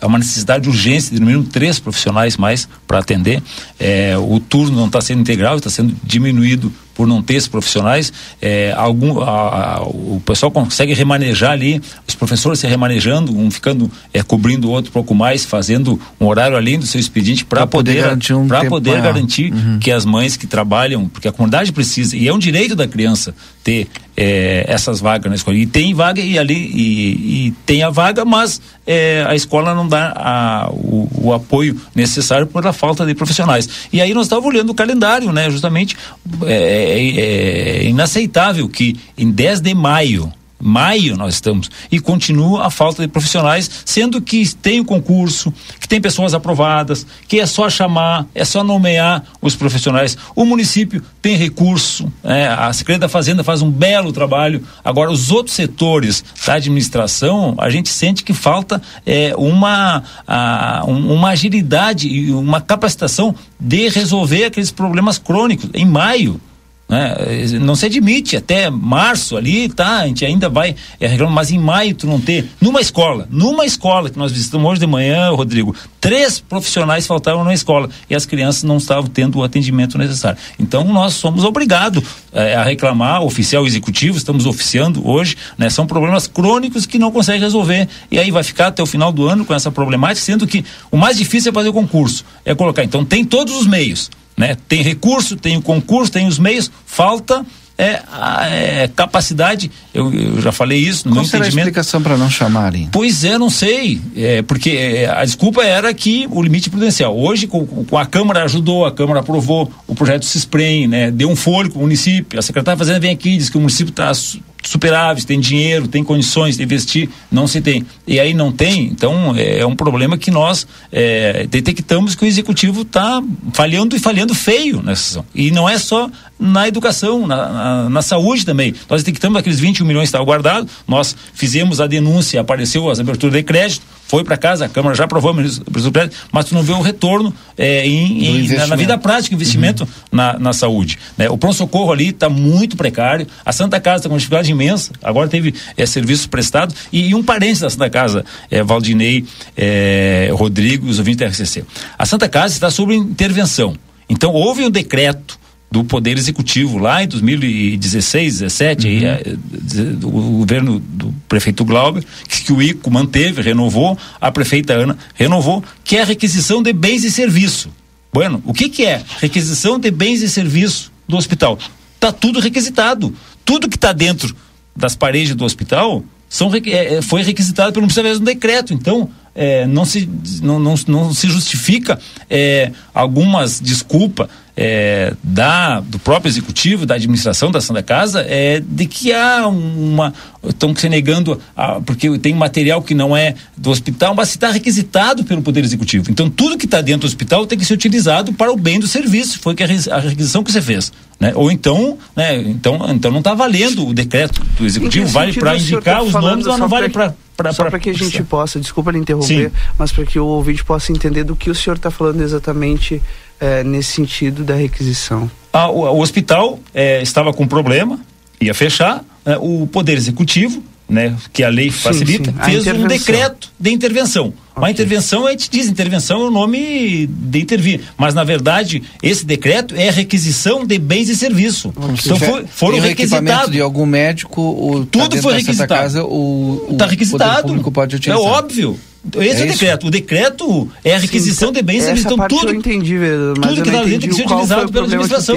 [SPEAKER 31] é, uma necessidade de urgência de no mínimo três profissionais mais para atender. É, o turno não está sendo integral, está sendo diminuído por não ter esses profissionais, é, algum, a, a, o pessoal consegue remanejar ali, os professores se remanejando, um ficando é, cobrindo o outro um pouco mais, fazendo um horário além do seu expediente para poder, poder garantir, um pra poder garantir uhum. que as mães que trabalham, porque a comunidade precisa, e é um direito da criança ter é, essas vagas na escola. E tem vaga e ali e, e tem a vaga, mas é, a escola não dá a, o, o, apoio necessário por a falta de profissionais. E aí nós estávamos olhando o calendário, né? Justamente é, é, é inaceitável que em 10 de maio maio nós estamos e continua a falta de profissionais, sendo que tem o concurso, que tem pessoas aprovadas, que é só chamar, é só nomear os profissionais. O município tem recurso, né? a Secretaria da Fazenda faz um belo trabalho. Agora, os outros setores da administração, a gente sente que falta é, uma, a, uma agilidade e uma capacitação de resolver aqueles problemas crônicos. Em maio, né? Não se admite até março ali, tá? A gente ainda vai é, reclamar, mas em maio tu não ter, numa escola, numa escola que nós visitamos hoje de manhã, Rodrigo, três profissionais faltaram na escola e as crianças não estavam tendo o atendimento necessário. Então nós somos obrigados é, a reclamar, oficial executivo, estamos oficiando hoje, né? São problemas crônicos que não consegue resolver e aí vai ficar até o final do ano com essa problemática, sendo que o mais difícil é fazer o concurso, é colocar. Então tem todos os meios né? Tem recurso, tem o concurso, tem os meios, falta é, é, capacidade, eu, eu, já falei isso no
[SPEAKER 3] Qual
[SPEAKER 31] meu
[SPEAKER 3] será
[SPEAKER 31] entendimento.
[SPEAKER 3] a explicação para não chamarem?
[SPEAKER 31] Pois é, não sei, é, porque é, a desculpa era que o limite prudencial. Hoje, com, com, a Câmara ajudou, a Câmara aprovou o projeto Cisprem, né? Deu um fôlego para o município, a secretária fazendo vem aqui, diz que o município está superávit, tem dinheiro, tem condições de investir, não se tem. E aí não tem, então é, é um problema que nós é, detectamos que o executivo está falhando e falhando feio nessa situação. E não é só na educação, na, na, na, saúde também. Nós detectamos aqueles 21 milhões que estavam guardados, nós fizemos a denúncia, apareceu as aberturas de crédito, foi para casa, a Câmara já aprovou mas tu não vê o retorno é, em, em na, na, vida prática, investimento uhum. na, na saúde. Né? O pronto-socorro ali está muito precário, a Santa Casa está com uma dificuldade imensa, agora teve é, serviços prestados, e, e, um parente da Santa Casa, é, Valdinei é, Rodrigo, os ouvintes da RCC. A Santa Casa está sob intervenção. Então, houve um decreto do Poder Executivo lá em 2016, 17, uhum. aí, é, o governo do prefeito Glauber, que, que, o ICO manteve, renovou, a prefeita Ana renovou, que é a requisição de bens e serviço. Bueno, o que, que é requisição de bens e serviço do hospital? Está tudo requisitado. Tudo que está dentro das paredes do hospital são, é, foi requisitado pelo Ministério do decreto. Então, é, não, se, não, não, não se justifica é, algumas desculpas é, da, do próprio executivo, da administração da Santa Casa, é, de que há uma. estão se negando, a, porque tem material que não é do hospital, mas está requisitado pelo Poder Executivo. Então, tudo que está dentro do hospital tem que ser utilizado para o bem do serviço. Foi a, requisição que você fez. Né? Ou então, né? então, então não está valendo o decreto do Executivo, vale para indicar tá os nomes, mas não vale para
[SPEAKER 2] Pra, Só para que a gente possa, desculpa lhe interromper, Sim. mas para que o ouvinte possa entender do que o senhor está falando exatamente é, nesse sentido da requisição.
[SPEAKER 31] Ah, o, o, hospital é, estava com problema, ia fechar, é, o Poder Executivo, né, que a lei facilita, sim, sim. fez um decreto de intervenção. Okay. Uma intervenção, a gente diz, intervenção é o nome de intervir. Mas, na verdade, esse decreto é requisição de bens e serviços. Okay. Então, foi, foram requisitados.
[SPEAKER 3] de algum médico, o,
[SPEAKER 31] tudo tá foi requisitado.
[SPEAKER 3] Casa, o,
[SPEAKER 31] tá requisitado.
[SPEAKER 3] público pode utilizar.
[SPEAKER 31] É óbvio. Esse é, é o decreto. O decreto é a requisição
[SPEAKER 2] Sim,
[SPEAKER 31] de bens e serviços. Então, tudo,
[SPEAKER 2] eu entendi, mas
[SPEAKER 31] tudo que está dentro tem que ser utilizado pela administração.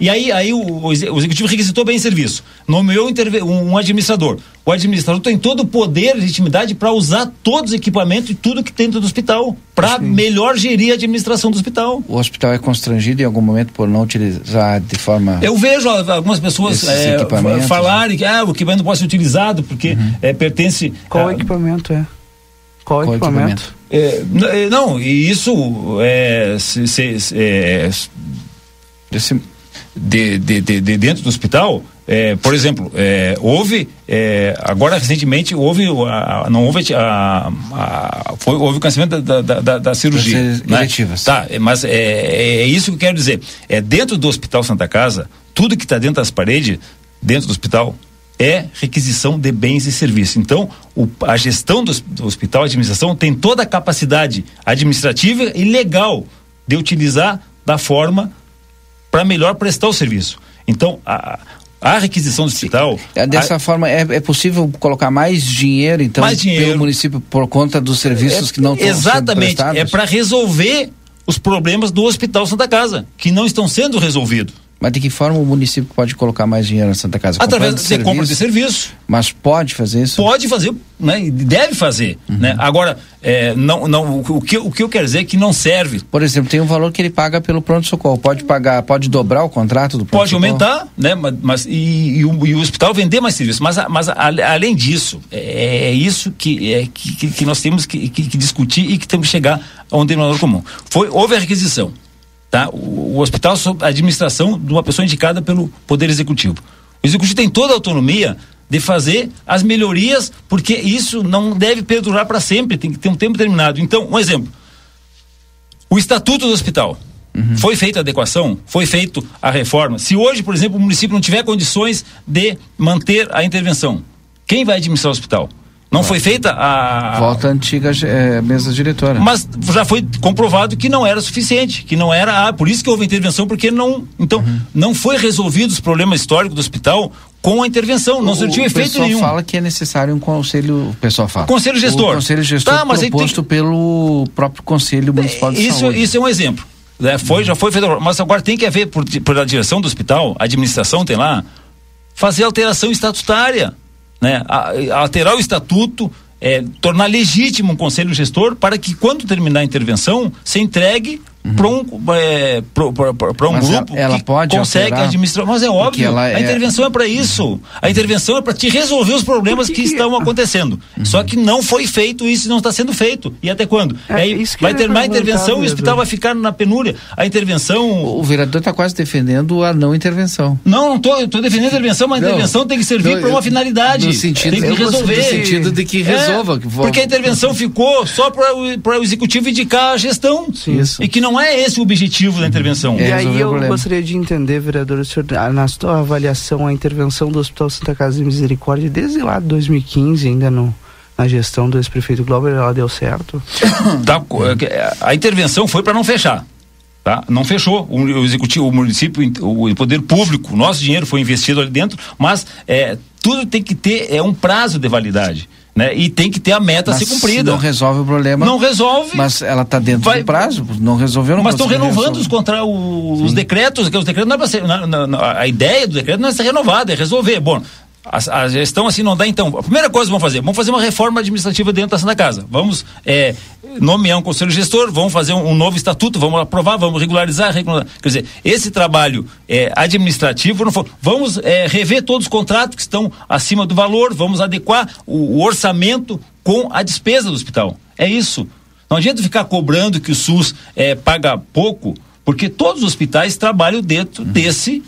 [SPEAKER 31] E aí, aí o, o, executivo requisitou bem serviço, nomeou um, um administrador. O administrador tem todo o poder e legitimidade para usar todos os equipamentos e tudo que tem dentro do hospital, para melhor gerir a administração do hospital.
[SPEAKER 3] O hospital é constrangido em algum momento por não utilizar de forma.
[SPEAKER 31] Eu vejo algumas pessoas é, falarem que ah, o equipamento não pode ser utilizado porque uhum. é, pertence.
[SPEAKER 2] Qual a... equipamento é? Qual, Qual equipamento?
[SPEAKER 31] equipamento? É, não, e isso é, se, se, é, desse, de, de, de, de dentro do hospital, é, por exemplo, é, houve é, agora recentemente houve a, não houve a, a, foi, houve o cancelamento da, da, da, da cirurgia
[SPEAKER 3] né?
[SPEAKER 31] tá mas é, é, é, isso que eu quero dizer é dentro do hospital Santa Casa tudo que está dentro das paredes dentro do hospital é requisição de bens e serviços. Então, o, a gestão do, do, hospital, a administração, tem toda a capacidade administrativa e legal de utilizar da forma para melhor prestar o serviço. Então, a, a requisição do hospital.
[SPEAKER 3] É, dessa a, forma, é, é, possível colocar mais dinheiro, então,
[SPEAKER 31] mais dinheiro,
[SPEAKER 3] pelo município por conta dos serviços
[SPEAKER 31] é,
[SPEAKER 3] que não estão
[SPEAKER 31] Exatamente. É para resolver os problemas do Hospital Santa Casa, que não estão sendo resolvidos.
[SPEAKER 3] Mas de que forma o município pode colocar mais dinheiro na Santa Casa?
[SPEAKER 31] Através de, de compra de serviço.
[SPEAKER 3] Mas pode fazer isso?
[SPEAKER 31] Pode fazer, né? Deve fazer, uhum. né? Agora, é, não, não, o, que, o que eu quero dizer é que não serve.
[SPEAKER 3] Por exemplo, tem um valor que ele paga pelo pronto-socorro. Pode pagar, pode dobrar o contrato do
[SPEAKER 31] pronto-socorro? Pode aumentar, né? Mas, mas e, e, o, e, o, hospital vender mais serviço. Mas, mas a, além disso, é, é isso que, é, que, que, nós temos que, que, que discutir e que temos que chegar a um denominador comum. Foi, houve a requisição Tá? O, o hospital sob a administração de uma pessoa indicada pelo Poder Executivo. O Executivo tem toda a autonomia de fazer as melhorias, porque isso não deve perdurar para sempre, tem que ter um tempo determinado. Então, um exemplo: o estatuto do hospital. Uhum. Foi feita a adequação, foi feita a reforma. Se hoje, por exemplo, o município não tiver condições de manter a intervenção, quem vai administrar o hospital? Não foi feita a.
[SPEAKER 3] Volta a antiga é, mesa diretora.
[SPEAKER 31] Mas já foi comprovado que não era suficiente, que não era. Ah, por isso que houve intervenção, porque não. Então, uhum. não foi resolvido os problemas históricos do hospital com a intervenção, não surtiu efeito nenhum.
[SPEAKER 3] O pessoal fala que é necessário um conselho, o pessoal fala.
[SPEAKER 31] Conselho gestor. O
[SPEAKER 3] conselho gestor tá, mas proposto tem... pelo próprio Conselho Municipal de
[SPEAKER 31] isso,
[SPEAKER 3] Saúde.
[SPEAKER 31] Isso é um exemplo. É, foi, já foi feito, mas agora tem que haver por, por a direção do hospital, a administração tem lá, fazer alteração estatutária, né? Alterar o estatuto, é, tornar legítimo um conselho gestor para que quando terminar a intervenção se entregue. Para um, é, pra, um grupo
[SPEAKER 3] ela, ela
[SPEAKER 31] que
[SPEAKER 3] pode
[SPEAKER 31] consegue
[SPEAKER 3] alterar,
[SPEAKER 31] administrar. Mas é óbvio, a
[SPEAKER 3] é...
[SPEAKER 31] intervenção é para isso. A intervenção é para te resolver os problemas que, que, estão acontecendo. Uhum. Só que não foi feito isso e não está sendo feito. E até quando? É, Aí vai terminar a intervenção e o hospital vai ficar na penúria. A intervenção.
[SPEAKER 3] O vereador está quase defendendo a não intervenção.
[SPEAKER 31] Não, não estou. Estou defendendo a intervenção, mas a intervenção tem que servir para uma finalidade.
[SPEAKER 3] No sentido,
[SPEAKER 31] tem que resolver. No
[SPEAKER 3] sentido de que é, resolva. Que
[SPEAKER 31] porque a intervenção ficou só para o executivo indicar a gestão.
[SPEAKER 3] Sim.
[SPEAKER 31] E que não é esse o objetivo da intervenção.
[SPEAKER 2] É, e aí eu gostaria de entender, vereador, o senhor, na sua avaliação, a intervenção do Hospital Santa Casa de Misericórdia desde lá de 2015, ainda no, na gestão do ex-prefeito Glauber, ela deu certo?
[SPEAKER 31] Tá, é, a intervenção foi para não fechar. Tá? Não fechou. O, o, executivo, o município, o poder público, nosso dinheiro foi investido ali dentro, mas é, tudo tem que ter é um prazo de validade. Né? E tem que ter a meta
[SPEAKER 3] mas
[SPEAKER 31] a ser cumprida.
[SPEAKER 3] não resolve o problema.
[SPEAKER 31] Não resolve.
[SPEAKER 3] Mas ela está dentro vai, do prazo. Não resolveu. Não
[SPEAKER 31] mas estão renovando os, contra, os, os decretos. Que os decretos não é para ser. Na, na, a ideia do decreto não é ser renovada, é resolver. Bom, a, a, gestão assim não dá, então. A primeira coisa que vamos fazer, vamos fazer uma reforma administrativa dentro da Santa Casa. Vamos é, nomear um conselho gestor, vamos fazer um, um, novo estatuto, vamos aprovar, vamos regularizar, regularizar. Quer dizer, esse trabalho é, administrativo, não for, vamos é, rever todos os contratos que estão acima do valor, vamos adequar o, o orçamento com a despesa do hospital. É isso. Não adianta ficar cobrando que o SUS é, paga pouco, porque todos os hospitais trabalham dentro uhum. desse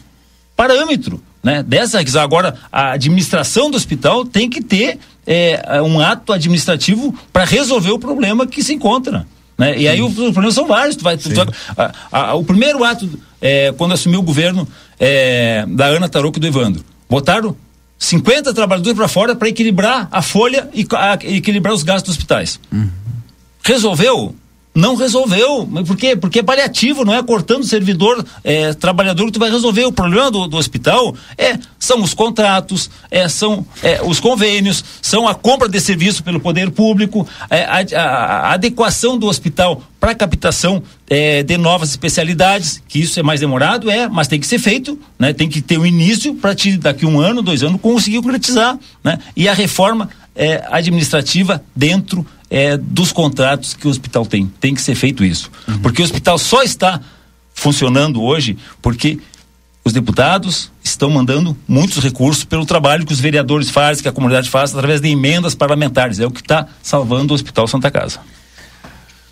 [SPEAKER 31] parâmetro né? Dessa agora a administração do hospital tem que ter é, um ato administrativo para resolver o problema que se encontra. Né? E aí os problemas são vários. Tu vai, tu vai, a, a, o primeiro ato, é, quando assumiu o governo é, da Ana Tarouco e do Evandro, botaram 50 trabalhadores para fora para equilibrar a folha e a, equilibrar os gastos dos hospitais. Uhum. Resolveu? Não resolveu. Por quê? Porque é paliativo, não é cortando o servidor, é, trabalhador que tu vai resolver. O problema do, do hospital é são os contratos, é, são é, os convênios, são a compra de serviço pelo poder público, é, a, a, a, adequação do hospital para a captação é, de novas especialidades, que isso é mais demorado, é, mas tem que ser feito, né? Tem que ter um início para daqui um ano, dois anos conseguir concretizar, né? E a reforma é, administrativa dentro é, dos contratos que o hospital tem. Tem que ser feito isso. Uhum. Porque o hospital só está funcionando hoje porque os deputados estão mandando muitos recursos pelo trabalho que os vereadores fazem, que a comunidade faz, através de emendas parlamentares. É o que está salvando o Hospital Santa Casa.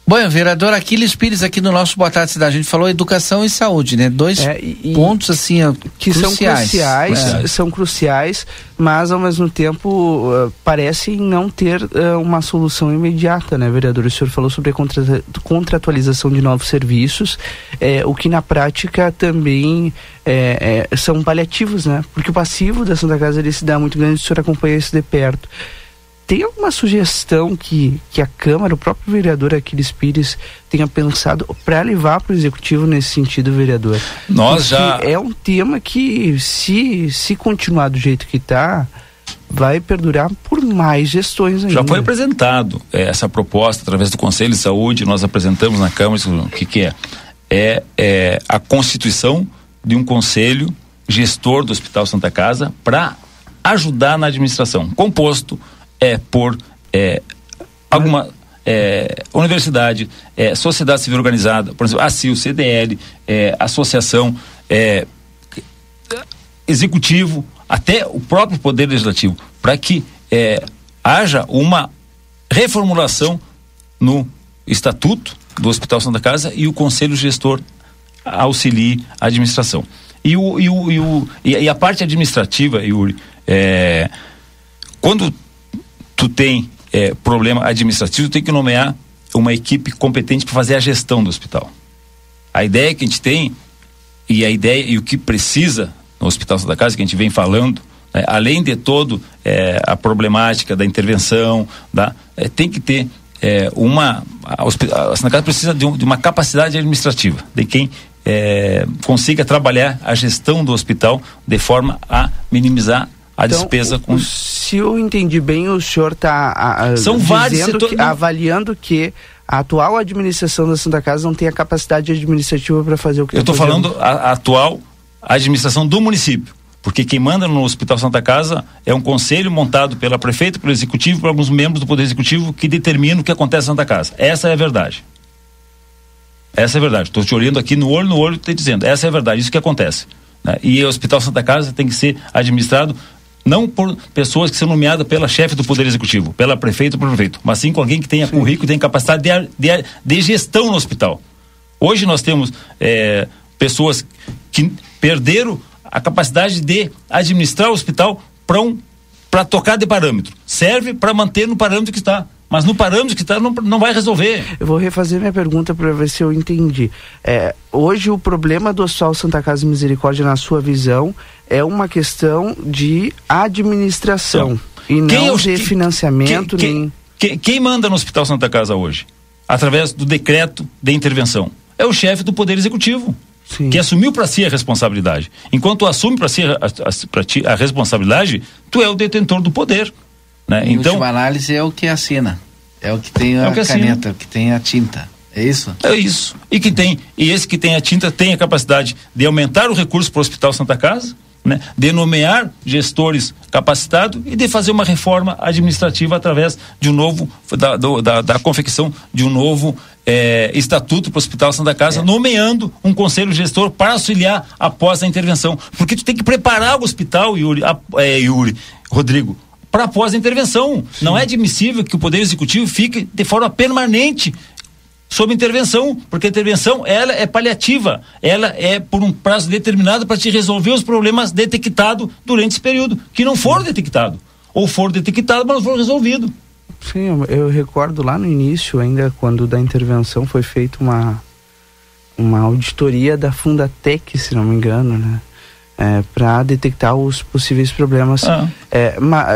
[SPEAKER 3] Bom, vereador Aquiles Pires aqui no nosso Boa Tarde Cidade, a gente falou educação e saúde, né? Dois é, e, pontos assim
[SPEAKER 2] que cruciais. são cruciais, é. são cruciais, mas ao mesmo tempo uh, parecem não ter uh, uma solução imediata, né, vereador? O senhor falou sobre a contra contratualização de novos serviços, é, o que na prática também são paliativos, né? Porque o passivo da Santa Casa ele se dá muito grande, o senhor acompanha isso de perto tem alguma sugestão que, que a Câmara, o próprio vereador Aquiles Pires, tenha pensado para levar para o Executivo nesse sentido, vereador?
[SPEAKER 31] Nós Porque já.
[SPEAKER 2] É um tema que, se, se continuar do jeito que está, vai perdurar por mais gestões ainda.
[SPEAKER 31] Já foi apresentado é, essa proposta através do Conselho de Saúde, nós apresentamos na Câmara, o que, que é? é? É a constituição de um conselho gestor do Hospital Santa Casa para ajudar na administração, composto é por é, alguma é, universidade, é, sociedade civil organizada, por exemplo, a CIL, CDL, é, associação, é, executivo, até o próprio poder legislativo, para que é, haja uma reformulação no estatuto do Hospital Santa Casa e o conselho gestor auxilie a administração. E, o, e, o, e, o, e a parte administrativa, Yuri, quando tu tem é, problema administrativo, tu tem que nomear uma equipe competente para fazer a gestão do hospital. A ideia que a gente tem e a ideia e o que precisa no Hospital Santa Casa que a gente vem falando, né, além de todo é, a problemática da intervenção, da, é, tem que ter é, uma a, a Santa Casa precisa de, um, de, uma capacidade administrativa de quem é, consiga trabalhar a gestão do hospital de forma a minimizar a então, despesa com.
[SPEAKER 2] Se eu entendi bem, o senhor está
[SPEAKER 31] São vários
[SPEAKER 2] que, avaliando que a atual administração da Santa Casa não tem a capacidade administrativa para fazer o que
[SPEAKER 31] Eu estou falando a, a atual administração do município. Porque quem manda no Hospital Santa Casa é um conselho montado pela prefeita, pelo executivo, por alguns membros do Poder Executivo que determinam o que acontece na Santa Casa. Essa é a verdade. Essa é a verdade. Estou te olhando aqui no olho no olho e te dizendo, essa é a verdade, isso que acontece. Né? E o Hospital Santa Casa tem que ser administrado não por pessoas que são nomeadas pela chefe do Poder Executivo, pela prefeita ou pelo prefeito, mas sim com alguém que tenha sim. currículo e tenha capacidade de, de, de, gestão no hospital. Hoje nós temos é, pessoas que perderam a capacidade de administrar o hospital para um, tocar de parâmetro. Serve para manter no parâmetro que está mas no parâmetro que está não, não vai resolver.
[SPEAKER 2] Eu vou refazer minha pergunta para ver se eu entendi. É, hoje o problema do Hospital Santa Casa Misericórdia, na sua visão, é uma questão de administração então, e não é de financiamento.
[SPEAKER 31] Quem,
[SPEAKER 2] nem...
[SPEAKER 31] quem, quem manda no Hospital Santa Casa hoje? Através do decreto de intervenção. É o chefe do Poder Executivo. Sim. que assumiu para si a responsabilidade. Enquanto assume para si a, a, a, a, responsabilidade, tu é o detentor do poder. Né?
[SPEAKER 3] Em
[SPEAKER 31] então,
[SPEAKER 3] última análise é o que assina, é o que tem a é que caneta, o que tem a tinta. É isso?
[SPEAKER 31] É isso. E que tem, e esse que tem a tinta tem a capacidade de aumentar o recurso para o Hospital Santa Casa, né? de nomear gestores capacitados e de fazer uma reforma administrativa através de um novo da, do, da, da, confecção de um novo é, estatuto para o Hospital Santa Casa, é. nomeando um conselho gestor para auxiliar após a intervenção, porque tu tem que preparar o hospital, Yuri, a, é, Yuri Rodrigo, para após a intervenção. Sim. Não é admissível que o Poder Executivo fique de forma permanente sob intervenção, porque a intervenção ela é paliativa, ela é por um prazo determinado para te resolver os problemas detectados durante esse período, que não foram detectados, ou foram detectados, mas não foram resolvidos.
[SPEAKER 2] Sim, eu, eu, recordo lá no início, ainda quando da intervenção foi feita uma uma auditoria da Fundatec, se não me engano, né? É, para detectar os possíveis problemas. Ah. É, mas,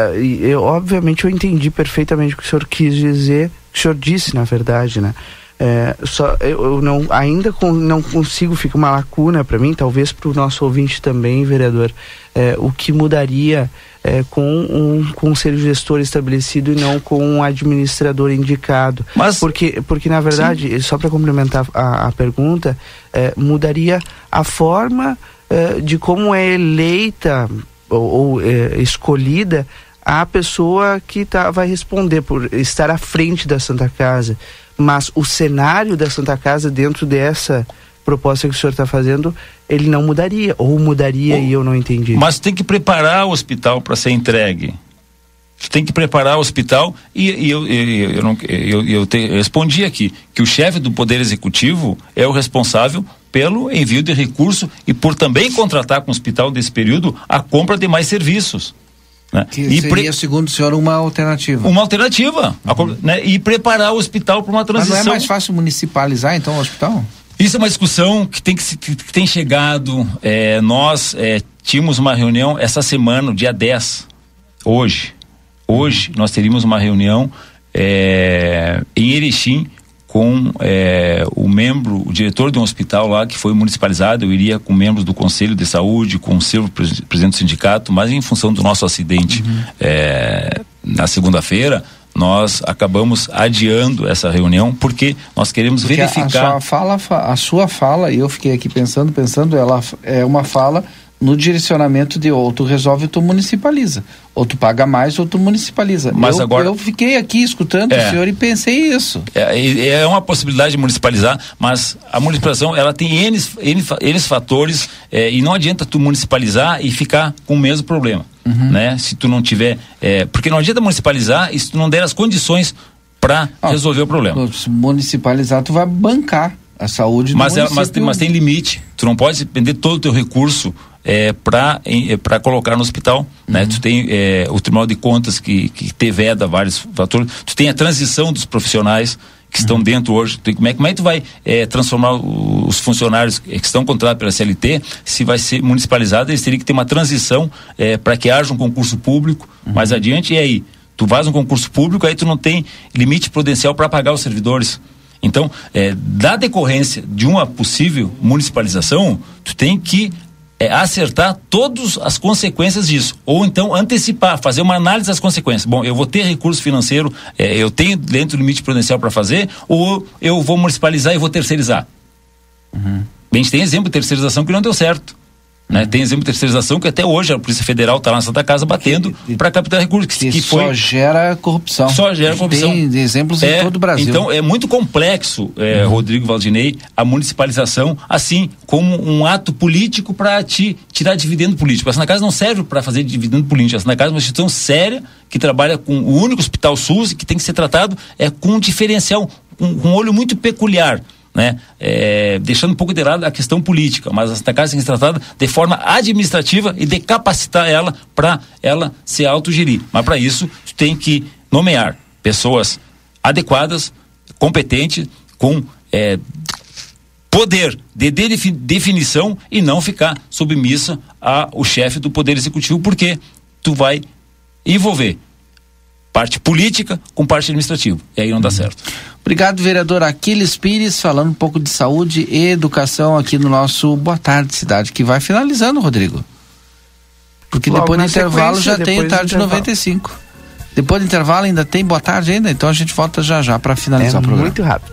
[SPEAKER 2] eu, obviamente eu entendi perfeitamente o que o senhor quis dizer, o que o senhor disse, na verdade, né? É, só eu, eu, não ainda com, não consigo fica uma lacuna para mim talvez para o nosso ouvinte também vereador é, o que mudaria é, com um conselho gestor estabelecido e não com um administrador indicado mas porque porque na verdade sim. só para complementar a, a pergunta é, mudaria a forma eh, de como é eleita ou, ou é, escolhida a pessoa que tá, vai responder por estar à frente da Santa Casa. Mas o cenário da Santa Casa dentro dessa proposta que o senhor está fazendo, ele não mudaria, ou mudaria e eu não entendi.
[SPEAKER 31] Mas tem que preparar o hospital para ser entregue. Tem que preparar o hospital e, e eu, eu, eu, não, eu, eu te, respondi aqui que o chefe do Poder Executivo é o responsável pelo envio de recurso e por também contratar com o hospital desse período a compra de mais serviços.
[SPEAKER 3] Né? Que e seria, segundo o senhor, uma alternativa.
[SPEAKER 31] Uma alternativa. Uhum. Né? E preparar o hospital para uma transição. Mas
[SPEAKER 3] não é mais fácil municipalizar, então, o hospital?
[SPEAKER 31] Isso é uma discussão que tem, que, que tem chegado. É, nós é, tínhamos uma reunião essa semana, dia 10, hoje. Hoje nós teríamos uma reunião é, em Erechim com é, o membro, o diretor de um hospital lá que foi municipalizado, eu iria com membros do Conselho de Saúde, com o seu presidente do sindicato, mas em função do nosso acidente uhum. é, na segunda-feira, nós acabamos adiando essa reunião porque nós queremos porque verificar.
[SPEAKER 3] A sua fala, a sua fala, e eu fiquei aqui pensando, pensando, ela é uma fala no direcionamento de ou tu resolve ou tu municipaliza. Ou tu paga mais ou tu municipaliza. Mas eu, agora... eu fiquei aqui escutando é, o senhor e pensei isso.
[SPEAKER 31] É, é uma possibilidade de municipalizar, mas a municipalização ela tem N, N, N fatores é, e não adianta tu municipalizar e ficar com o mesmo problema. Uhum. Né? Se tu não tiver. É, porque não adianta municipalizar e se tu não der as condições para ah, resolver o problema.
[SPEAKER 3] Se municipalizar, tu vai bancar a saúde do
[SPEAKER 31] mas, é, mas, mas tem limite. Tu não pode depender todo o teu recurso é, para é, colocar no hospital. Né? Uhum. Tu tem é, o Tribunal de Contas que, que te veda vários fatores. Tu tem a transição dos profissionais que estão uhum. dentro hoje. Tu, como, é, como é que tu vai é, transformar os funcionários que estão contratados pela CLT? Se vai ser municipalizado, eles teriam que ter uma transição é, para que haja um concurso público uhum. mais adiante. E aí? Tu faz um concurso público, aí tu não tem limite prudencial para pagar os servidores. Então, é, da decorrência de uma possível municipalização, tu tem que é acertar todas as consequências disso. Ou então antecipar, fazer uma análise das consequências. Bom, eu vou ter recurso financeiro, é, eu tenho dentro do limite prudencial para fazer, ou eu vou municipalizar e vou terceirizar. Uhum. a gente tem exemplo de terceirização que não deu certo. Né? Tem exemplo de terceirização que até hoje a Polícia Federal está na Santa Casa batendo para captar recursos. Que, que foi,
[SPEAKER 3] só gera corrupção.
[SPEAKER 31] Só gera corrupção.
[SPEAKER 3] Tem exemplos é, em todo o Brasil.
[SPEAKER 31] Então é muito complexo, é, uhum. Rodrigo Valdinei, a municipalização, assim como um ato político para te tirar dividendo político. A Santa Casa não serve para fazer dividendo político. A Santa Casa é uma instituição séria que trabalha com o único hospital SUS e que tem que ser tratado é, com um diferencial, um, um olho muito peculiar né? É, deixando um pouco de lado a questão política, mas a Santa Casa tem que ser tratada de forma administrativa e de capacitar ela para ela se autogerir. Mas para isso, tu tem que nomear pessoas adequadas, competentes, com é, poder de definição e não ficar submissa ao chefe do Poder Executivo, porque tu vai envolver parte política com parte administrativa. E aí não dá certo.
[SPEAKER 3] Obrigado, vereador Aquiles Pires, falando um pouco de saúde e educação aqui no nosso Boa Tarde Cidade, que vai finalizando, Rodrigo. Porque Logo depois do intervalo já tem o Tarde 95. Depois do intervalo ainda tem Boa Tarde ainda, então a gente volta já já para finalizar
[SPEAKER 2] é
[SPEAKER 3] o programa.
[SPEAKER 2] Muito rápido.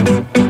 [SPEAKER 25] Seu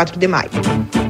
[SPEAKER 25] 24 de maio.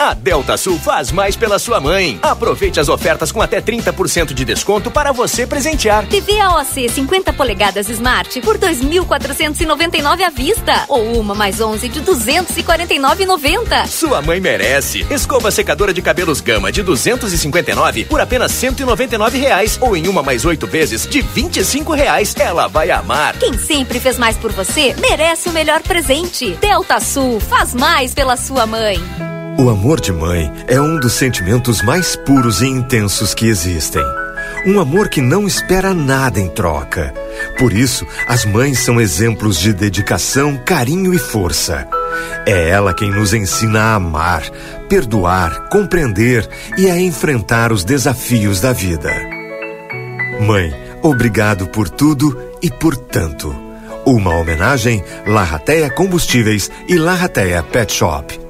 [SPEAKER 21] A Delta Sul faz mais pela sua mãe. Aproveite as ofertas com até 30% de desconto para você presentear.
[SPEAKER 10] TV AOC 50 polegadas Smart por 2.499 à vista ou uma mais 11 de 249,90.
[SPEAKER 21] Sua mãe merece. Escova secadora de cabelos Gama de 259 por apenas 199 reais ou em uma mais oito vezes de 25 reais. Ela vai amar.
[SPEAKER 10] Quem sempre fez mais por você merece o melhor presente. Delta Sul faz mais pela sua mãe.
[SPEAKER 32] O amor de mãe é um dos sentimentos mais puros e intensos que existem. Um amor que não espera nada em troca. Por isso, as mães são exemplos de dedicação, carinho e força. É ela quem nos ensina a amar, perdoar, compreender e a enfrentar os desafios da vida. Mãe, obrigado por tudo e por tanto. Uma homenagem Larrateia Combustíveis e Larrateia Pet Shop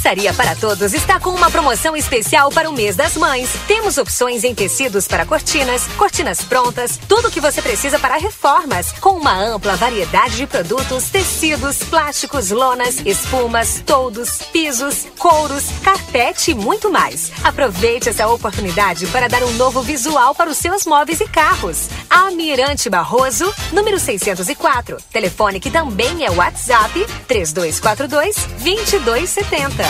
[SPEAKER 9] Tapeçaria para Todos está com uma promoção especial para o mês das mães. Temos opções em tecidos para cortinas, cortinas prontas, tudo o que você precisa para reformas, com uma ampla variedade de produtos, tecidos, plásticos, lonas, espumas, toldos, pisos, couros, carpete e muito mais. Aproveite essa oportunidade para dar um novo visual para os seus móveis e carros. Almirante Barroso, número 604. Telefone que também é WhatsApp 3242 2270.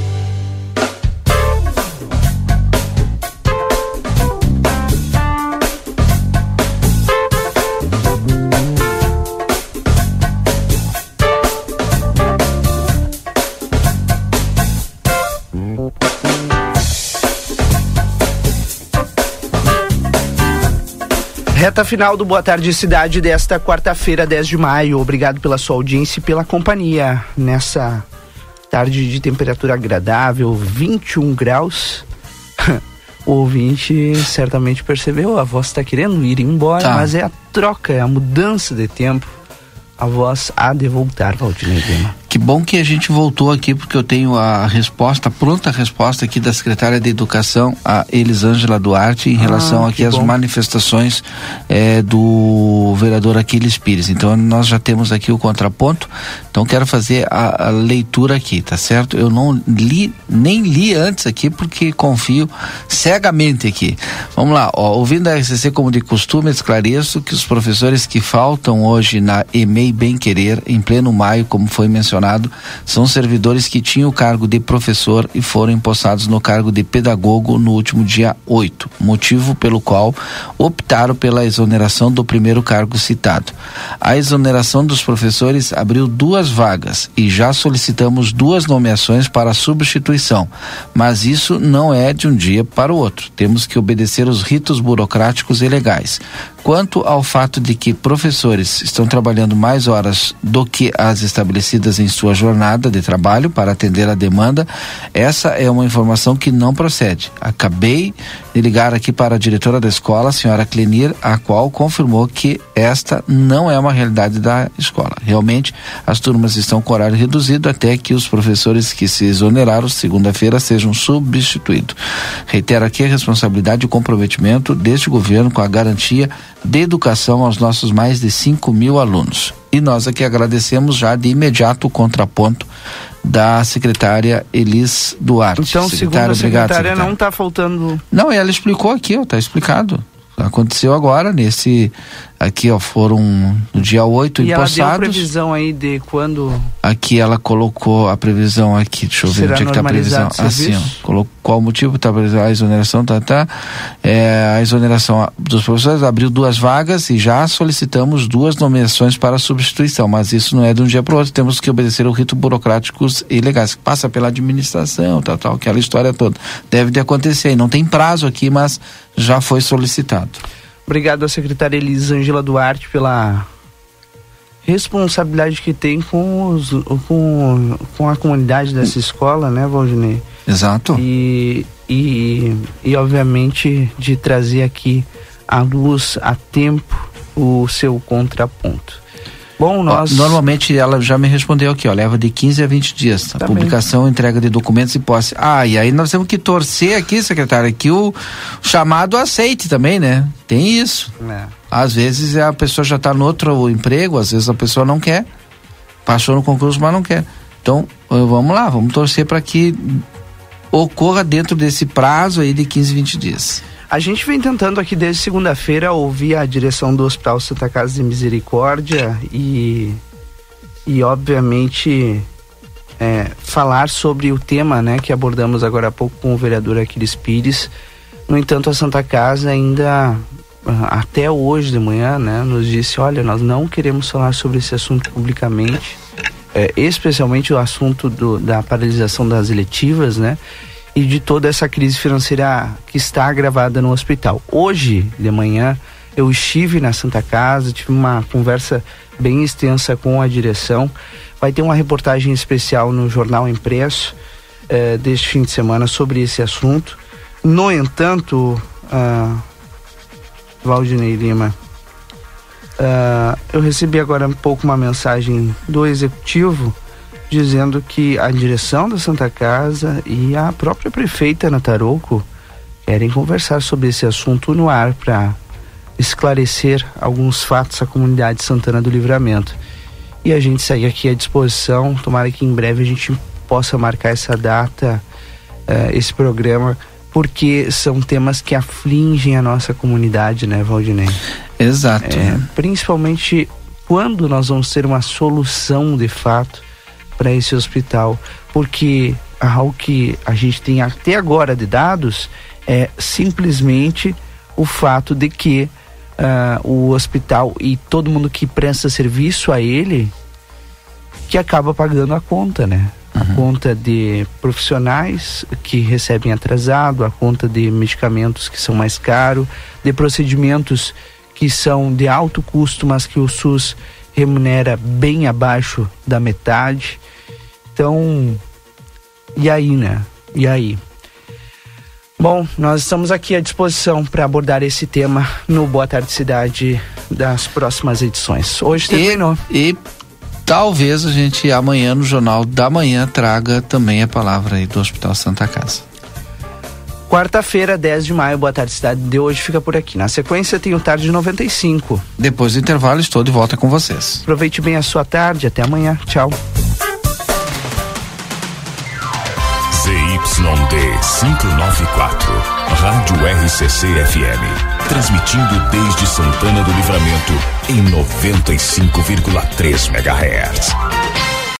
[SPEAKER 2] Reta final do Boa Tarde Cidade desta quarta-feira, 10 de maio. Obrigado pela sua audiência e pela companhia nessa tarde de temperatura agradável, 21 graus. o ouvinte certamente percebeu, a voz está querendo ir embora,
[SPEAKER 3] Tá.
[SPEAKER 2] mas é a troca, é a mudança de tempo. A voz há de voltar, Valdinei Lima.
[SPEAKER 3] Que bom que a gente voltou aqui, porque eu tenho a resposta, a pronta resposta aqui da secretária de Educação, a Elisângela Duarte, em
[SPEAKER 2] Ah,
[SPEAKER 3] relação aqui às
[SPEAKER 2] bom.
[SPEAKER 3] manifestações eh, do vereador Aquiles Pires. Então, nós já temos aqui o contraponto, então quero fazer a, a leitura aqui, tá certo? Eu não li, nem li antes aqui, porque confio cegamente aqui. Vamos lá, ó, ouvindo a RCC como de costume, esclareço que os professores que faltam hoje na EMEI Bem Querer, em pleno maio, como foi mencionado, são servidores que tinham o cargo de professor e foram empossados no cargo de pedagogo no último dia 8, motivo pelo qual optaram pela exoneração do primeiro cargo citado. A exoneração dos professores abriu duas vagas e já solicitamos duas nomeações para substituição, mas isso não é de um dia para o outro. Temos que obedecer os ritos burocráticos e legais. Quanto ao fato de que professores estão trabalhando mais horas do que as estabelecidas em sua jornada de trabalho para atender a demanda, essa é uma informação que não procede. Acabei de ligar aqui para a diretora da escola, a senhora Clenir, a qual confirmou que esta não é uma realidade da escola. Realmente, as turmas estão com horário reduzido até que os professores que se exoneraram segunda-feira sejam substituídos. Reitero aqui a responsabilidade e o comprometimento deste governo com a garantia de educação aos nossos mais de 5 mil alunos. E nós aqui agradecemos já de imediato o contraponto da secretária Elis Duarte.
[SPEAKER 2] Então, segundo a
[SPEAKER 3] obrigado,
[SPEAKER 2] secretária,
[SPEAKER 3] secretária.
[SPEAKER 2] não está faltando
[SPEAKER 3] Não, ela explicou aqui, ó, tá explicado. Aconteceu agora, nesse. Aqui, ó, foram no dia 8
[SPEAKER 2] E ela deu
[SPEAKER 3] empossados.
[SPEAKER 2] previsão aí de quando
[SPEAKER 3] Aqui ela colocou a previsão aqui, deixa eu ver
[SPEAKER 2] Será
[SPEAKER 3] onde é que tá a previsão. Assim, ó, colocou qual o motivo tá a exoneração, tá, tá. É, a exoneração dos professores abriu duas vagas e já solicitamos duas nomeações para substituição, mas isso não é de um dia para o outro, temos que obedecer o rito burocráticos e legais, que passa pela administração, tal, tal, aquela história toda. Deve de acontecer, e não tem prazo aqui, mas já foi solicitado.
[SPEAKER 2] Obrigado à secretária Elisângela Duarte pela responsabilidade que tem com, os, com, com a comunidade dessa escola, né, Valdinei?
[SPEAKER 3] Exato.
[SPEAKER 2] E, e, e, obviamente, de trazer aqui à luz a tempo o seu contraponto. Bom, nós.
[SPEAKER 3] Normalmente ela já me respondeu aqui, ó, leva de 15 a 20 dias. A
[SPEAKER 2] Tá
[SPEAKER 3] publicação, entrega de documentos e posse. Ah, e aí nós temos que torcer aqui, secretário, que o chamado aceite também, né? Tem isso.
[SPEAKER 2] É.
[SPEAKER 3] Às vezes a pessoa já está no outro emprego, às vezes a pessoa não quer. Passou no concurso, mas não quer. Então, eh, vamos lá, vamos torcer para que ocorra dentro desse prazo aí de 15, 20 dias.
[SPEAKER 2] A gente vem tentando aqui desde segunda-feira ouvir a direção do Hospital Santa Casa de Misericórdia e, e obviamente, é, falar sobre o tema né, que abordamos agora há pouco com o vereador Aquiles Pires. No entanto, a Santa Casa ainda, ah, até hoje de manhã, né, nos disse: olha, nós não queremos falar sobre esse assunto publicamente, é, especialmente o assunto do, da paralisação das eletivas, né? E de toda essa crise financeira que está agravada no hospital. Hoje de manhã, eu estive na Santa Casa, tive uma conversa bem extensa com a direção. Vai ter uma reportagem especial no Jornal Impresso eh, deste fim de semana sobre esse assunto. No entanto, uh, Valdinei Lima, uh, eu recebi agora um pouco uma mensagem do executivo dizendo que a direção da Santa Casa e a própria prefeita Nataroco querem conversar sobre esse assunto no ar para esclarecer alguns fatos à comunidade Santana do Livramento. E a gente segue aqui à disposição, tomara que em breve a gente possa marcar essa data, uh, esse programa, porque são temas que afligem a nossa comunidade, né, Valdinei?
[SPEAKER 3] Exato. É,
[SPEAKER 2] principalmente quando nós vamos ter uma solução de fato para esse hospital, porque algo que a gente tem até agora de dados é simplesmente o fato de que uh, o hospital e todo mundo que presta serviço a ele que acaba pagando a conta, né? Uhum. A conta de profissionais que recebem atrasado, a conta de medicamentos que são mais caros, de procedimentos que são de alto custo, mas que o SUS remunera bem abaixo da metade. Então, e aí, né? E aí? Bom, nós estamos aqui à disposição para abordar esse tema no Boa Tarde Cidade das próximas edições. Hoje terminou.
[SPEAKER 3] E, e talvez a gente amanhã no Jornal da Manhã traga também a palavra aí do Hospital Santa Casa.
[SPEAKER 2] Quarta-feira, 10 de maio, Boa Tarde Cidade de hoje fica por aqui. Na sequência tem o Tarde 95.
[SPEAKER 3] Depois do intervalo estou de volta com vocês.
[SPEAKER 2] Aproveite bem a sua tarde, até amanhã. Tchau.
[SPEAKER 33] ZYD 594, Rádio RCC FM. Transmitindo desde Santana do Livramento em 95,3 MHz.